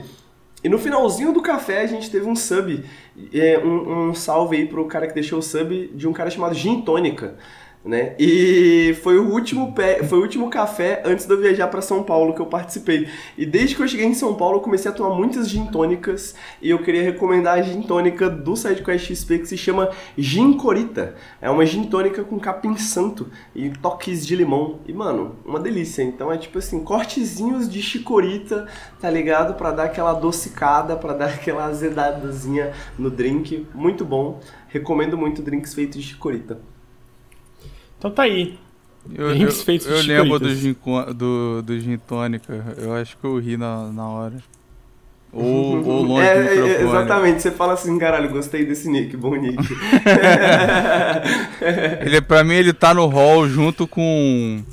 e no finalzinho do café a gente teve um sub, é, um, um salve aí pro cara que deixou o sub de um cara chamado Gin Tônica né? E foi o último pé, foi o último café antes de eu viajar para São Paulo que eu participei. E desde que eu cheguei em São Paulo, eu comecei a tomar muitas gin tônicas e eu queria recomendar a gin tônica do SideQuest XP que se chama Gin Corita. É uma gin tônica com capim santo e toques de limão. E mano, uma delícia. Então é tipo assim, cortezinhos de chicorita, tá ligado? Para dar aquela adocicada, para dar aquela azedadazinha no drink. Muito bom. Recomendo muito drinks feitos de chicorita. Então tá aí. Eu, eu, eu lembro do gin, do, do gin tônica. Eu acho que eu ri na, na hora. Ou, ou longe é, do é, microfone. Exatamente, você fala assim, caralho, gostei desse nick, bom nick. ele, pra mim, ele tá no hall junto com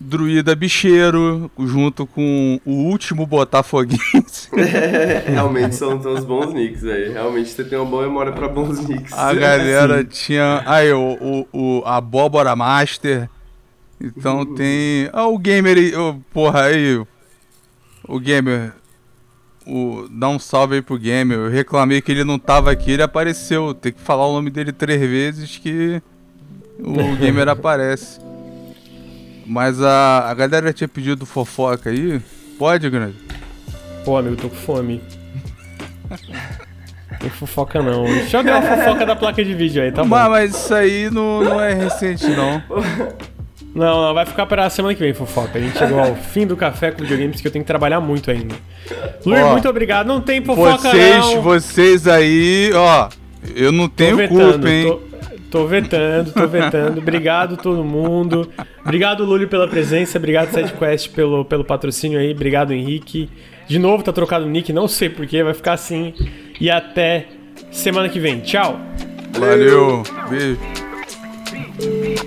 Druida Bicheiro, junto com o último Botafoguense. É, realmente são, são os bons nicks aí. Realmente você tem uma boa memória pra bons nicks. A galera tinha. Aí, o, o, o Abóbora Master. Então uhum. tem. Ah, o gamer. Oh, porra, aí. O gamer. O, dá um salve aí pro gamer. Eu reclamei que ele não tava aqui, ele apareceu. Tem que falar o nome dele três vezes que o gamer aparece. Mas a, a galera tinha pedido fofoca aí. Pode, grande? Pô, amigo, tô com fome. Tem fofoca não. Deixa eu dar uma fofoca da placa de vídeo aí, tá bom? Mas, mas isso aí não, não é recente, não. Não, não, vai ficar para a semana que vem, fofoca. A gente chegou ao fim do café com videogames que eu tenho que trabalhar muito ainda. Luiz, muito obrigado. Não tem fofoca vocês, não. Vocês aí, ó, eu não tenho vetando, culpa, hein? Tô... Tô vetando, tô vetando. Obrigado todo mundo. Obrigado, Lúlio, pela presença. Obrigado, SideQuest, pelo, pelo patrocínio aí. Obrigado, Henrique. De novo tá trocado o nick, não sei porquê, vai ficar assim. E até semana que vem. Tchau. Valeu. Beijo. Beijo.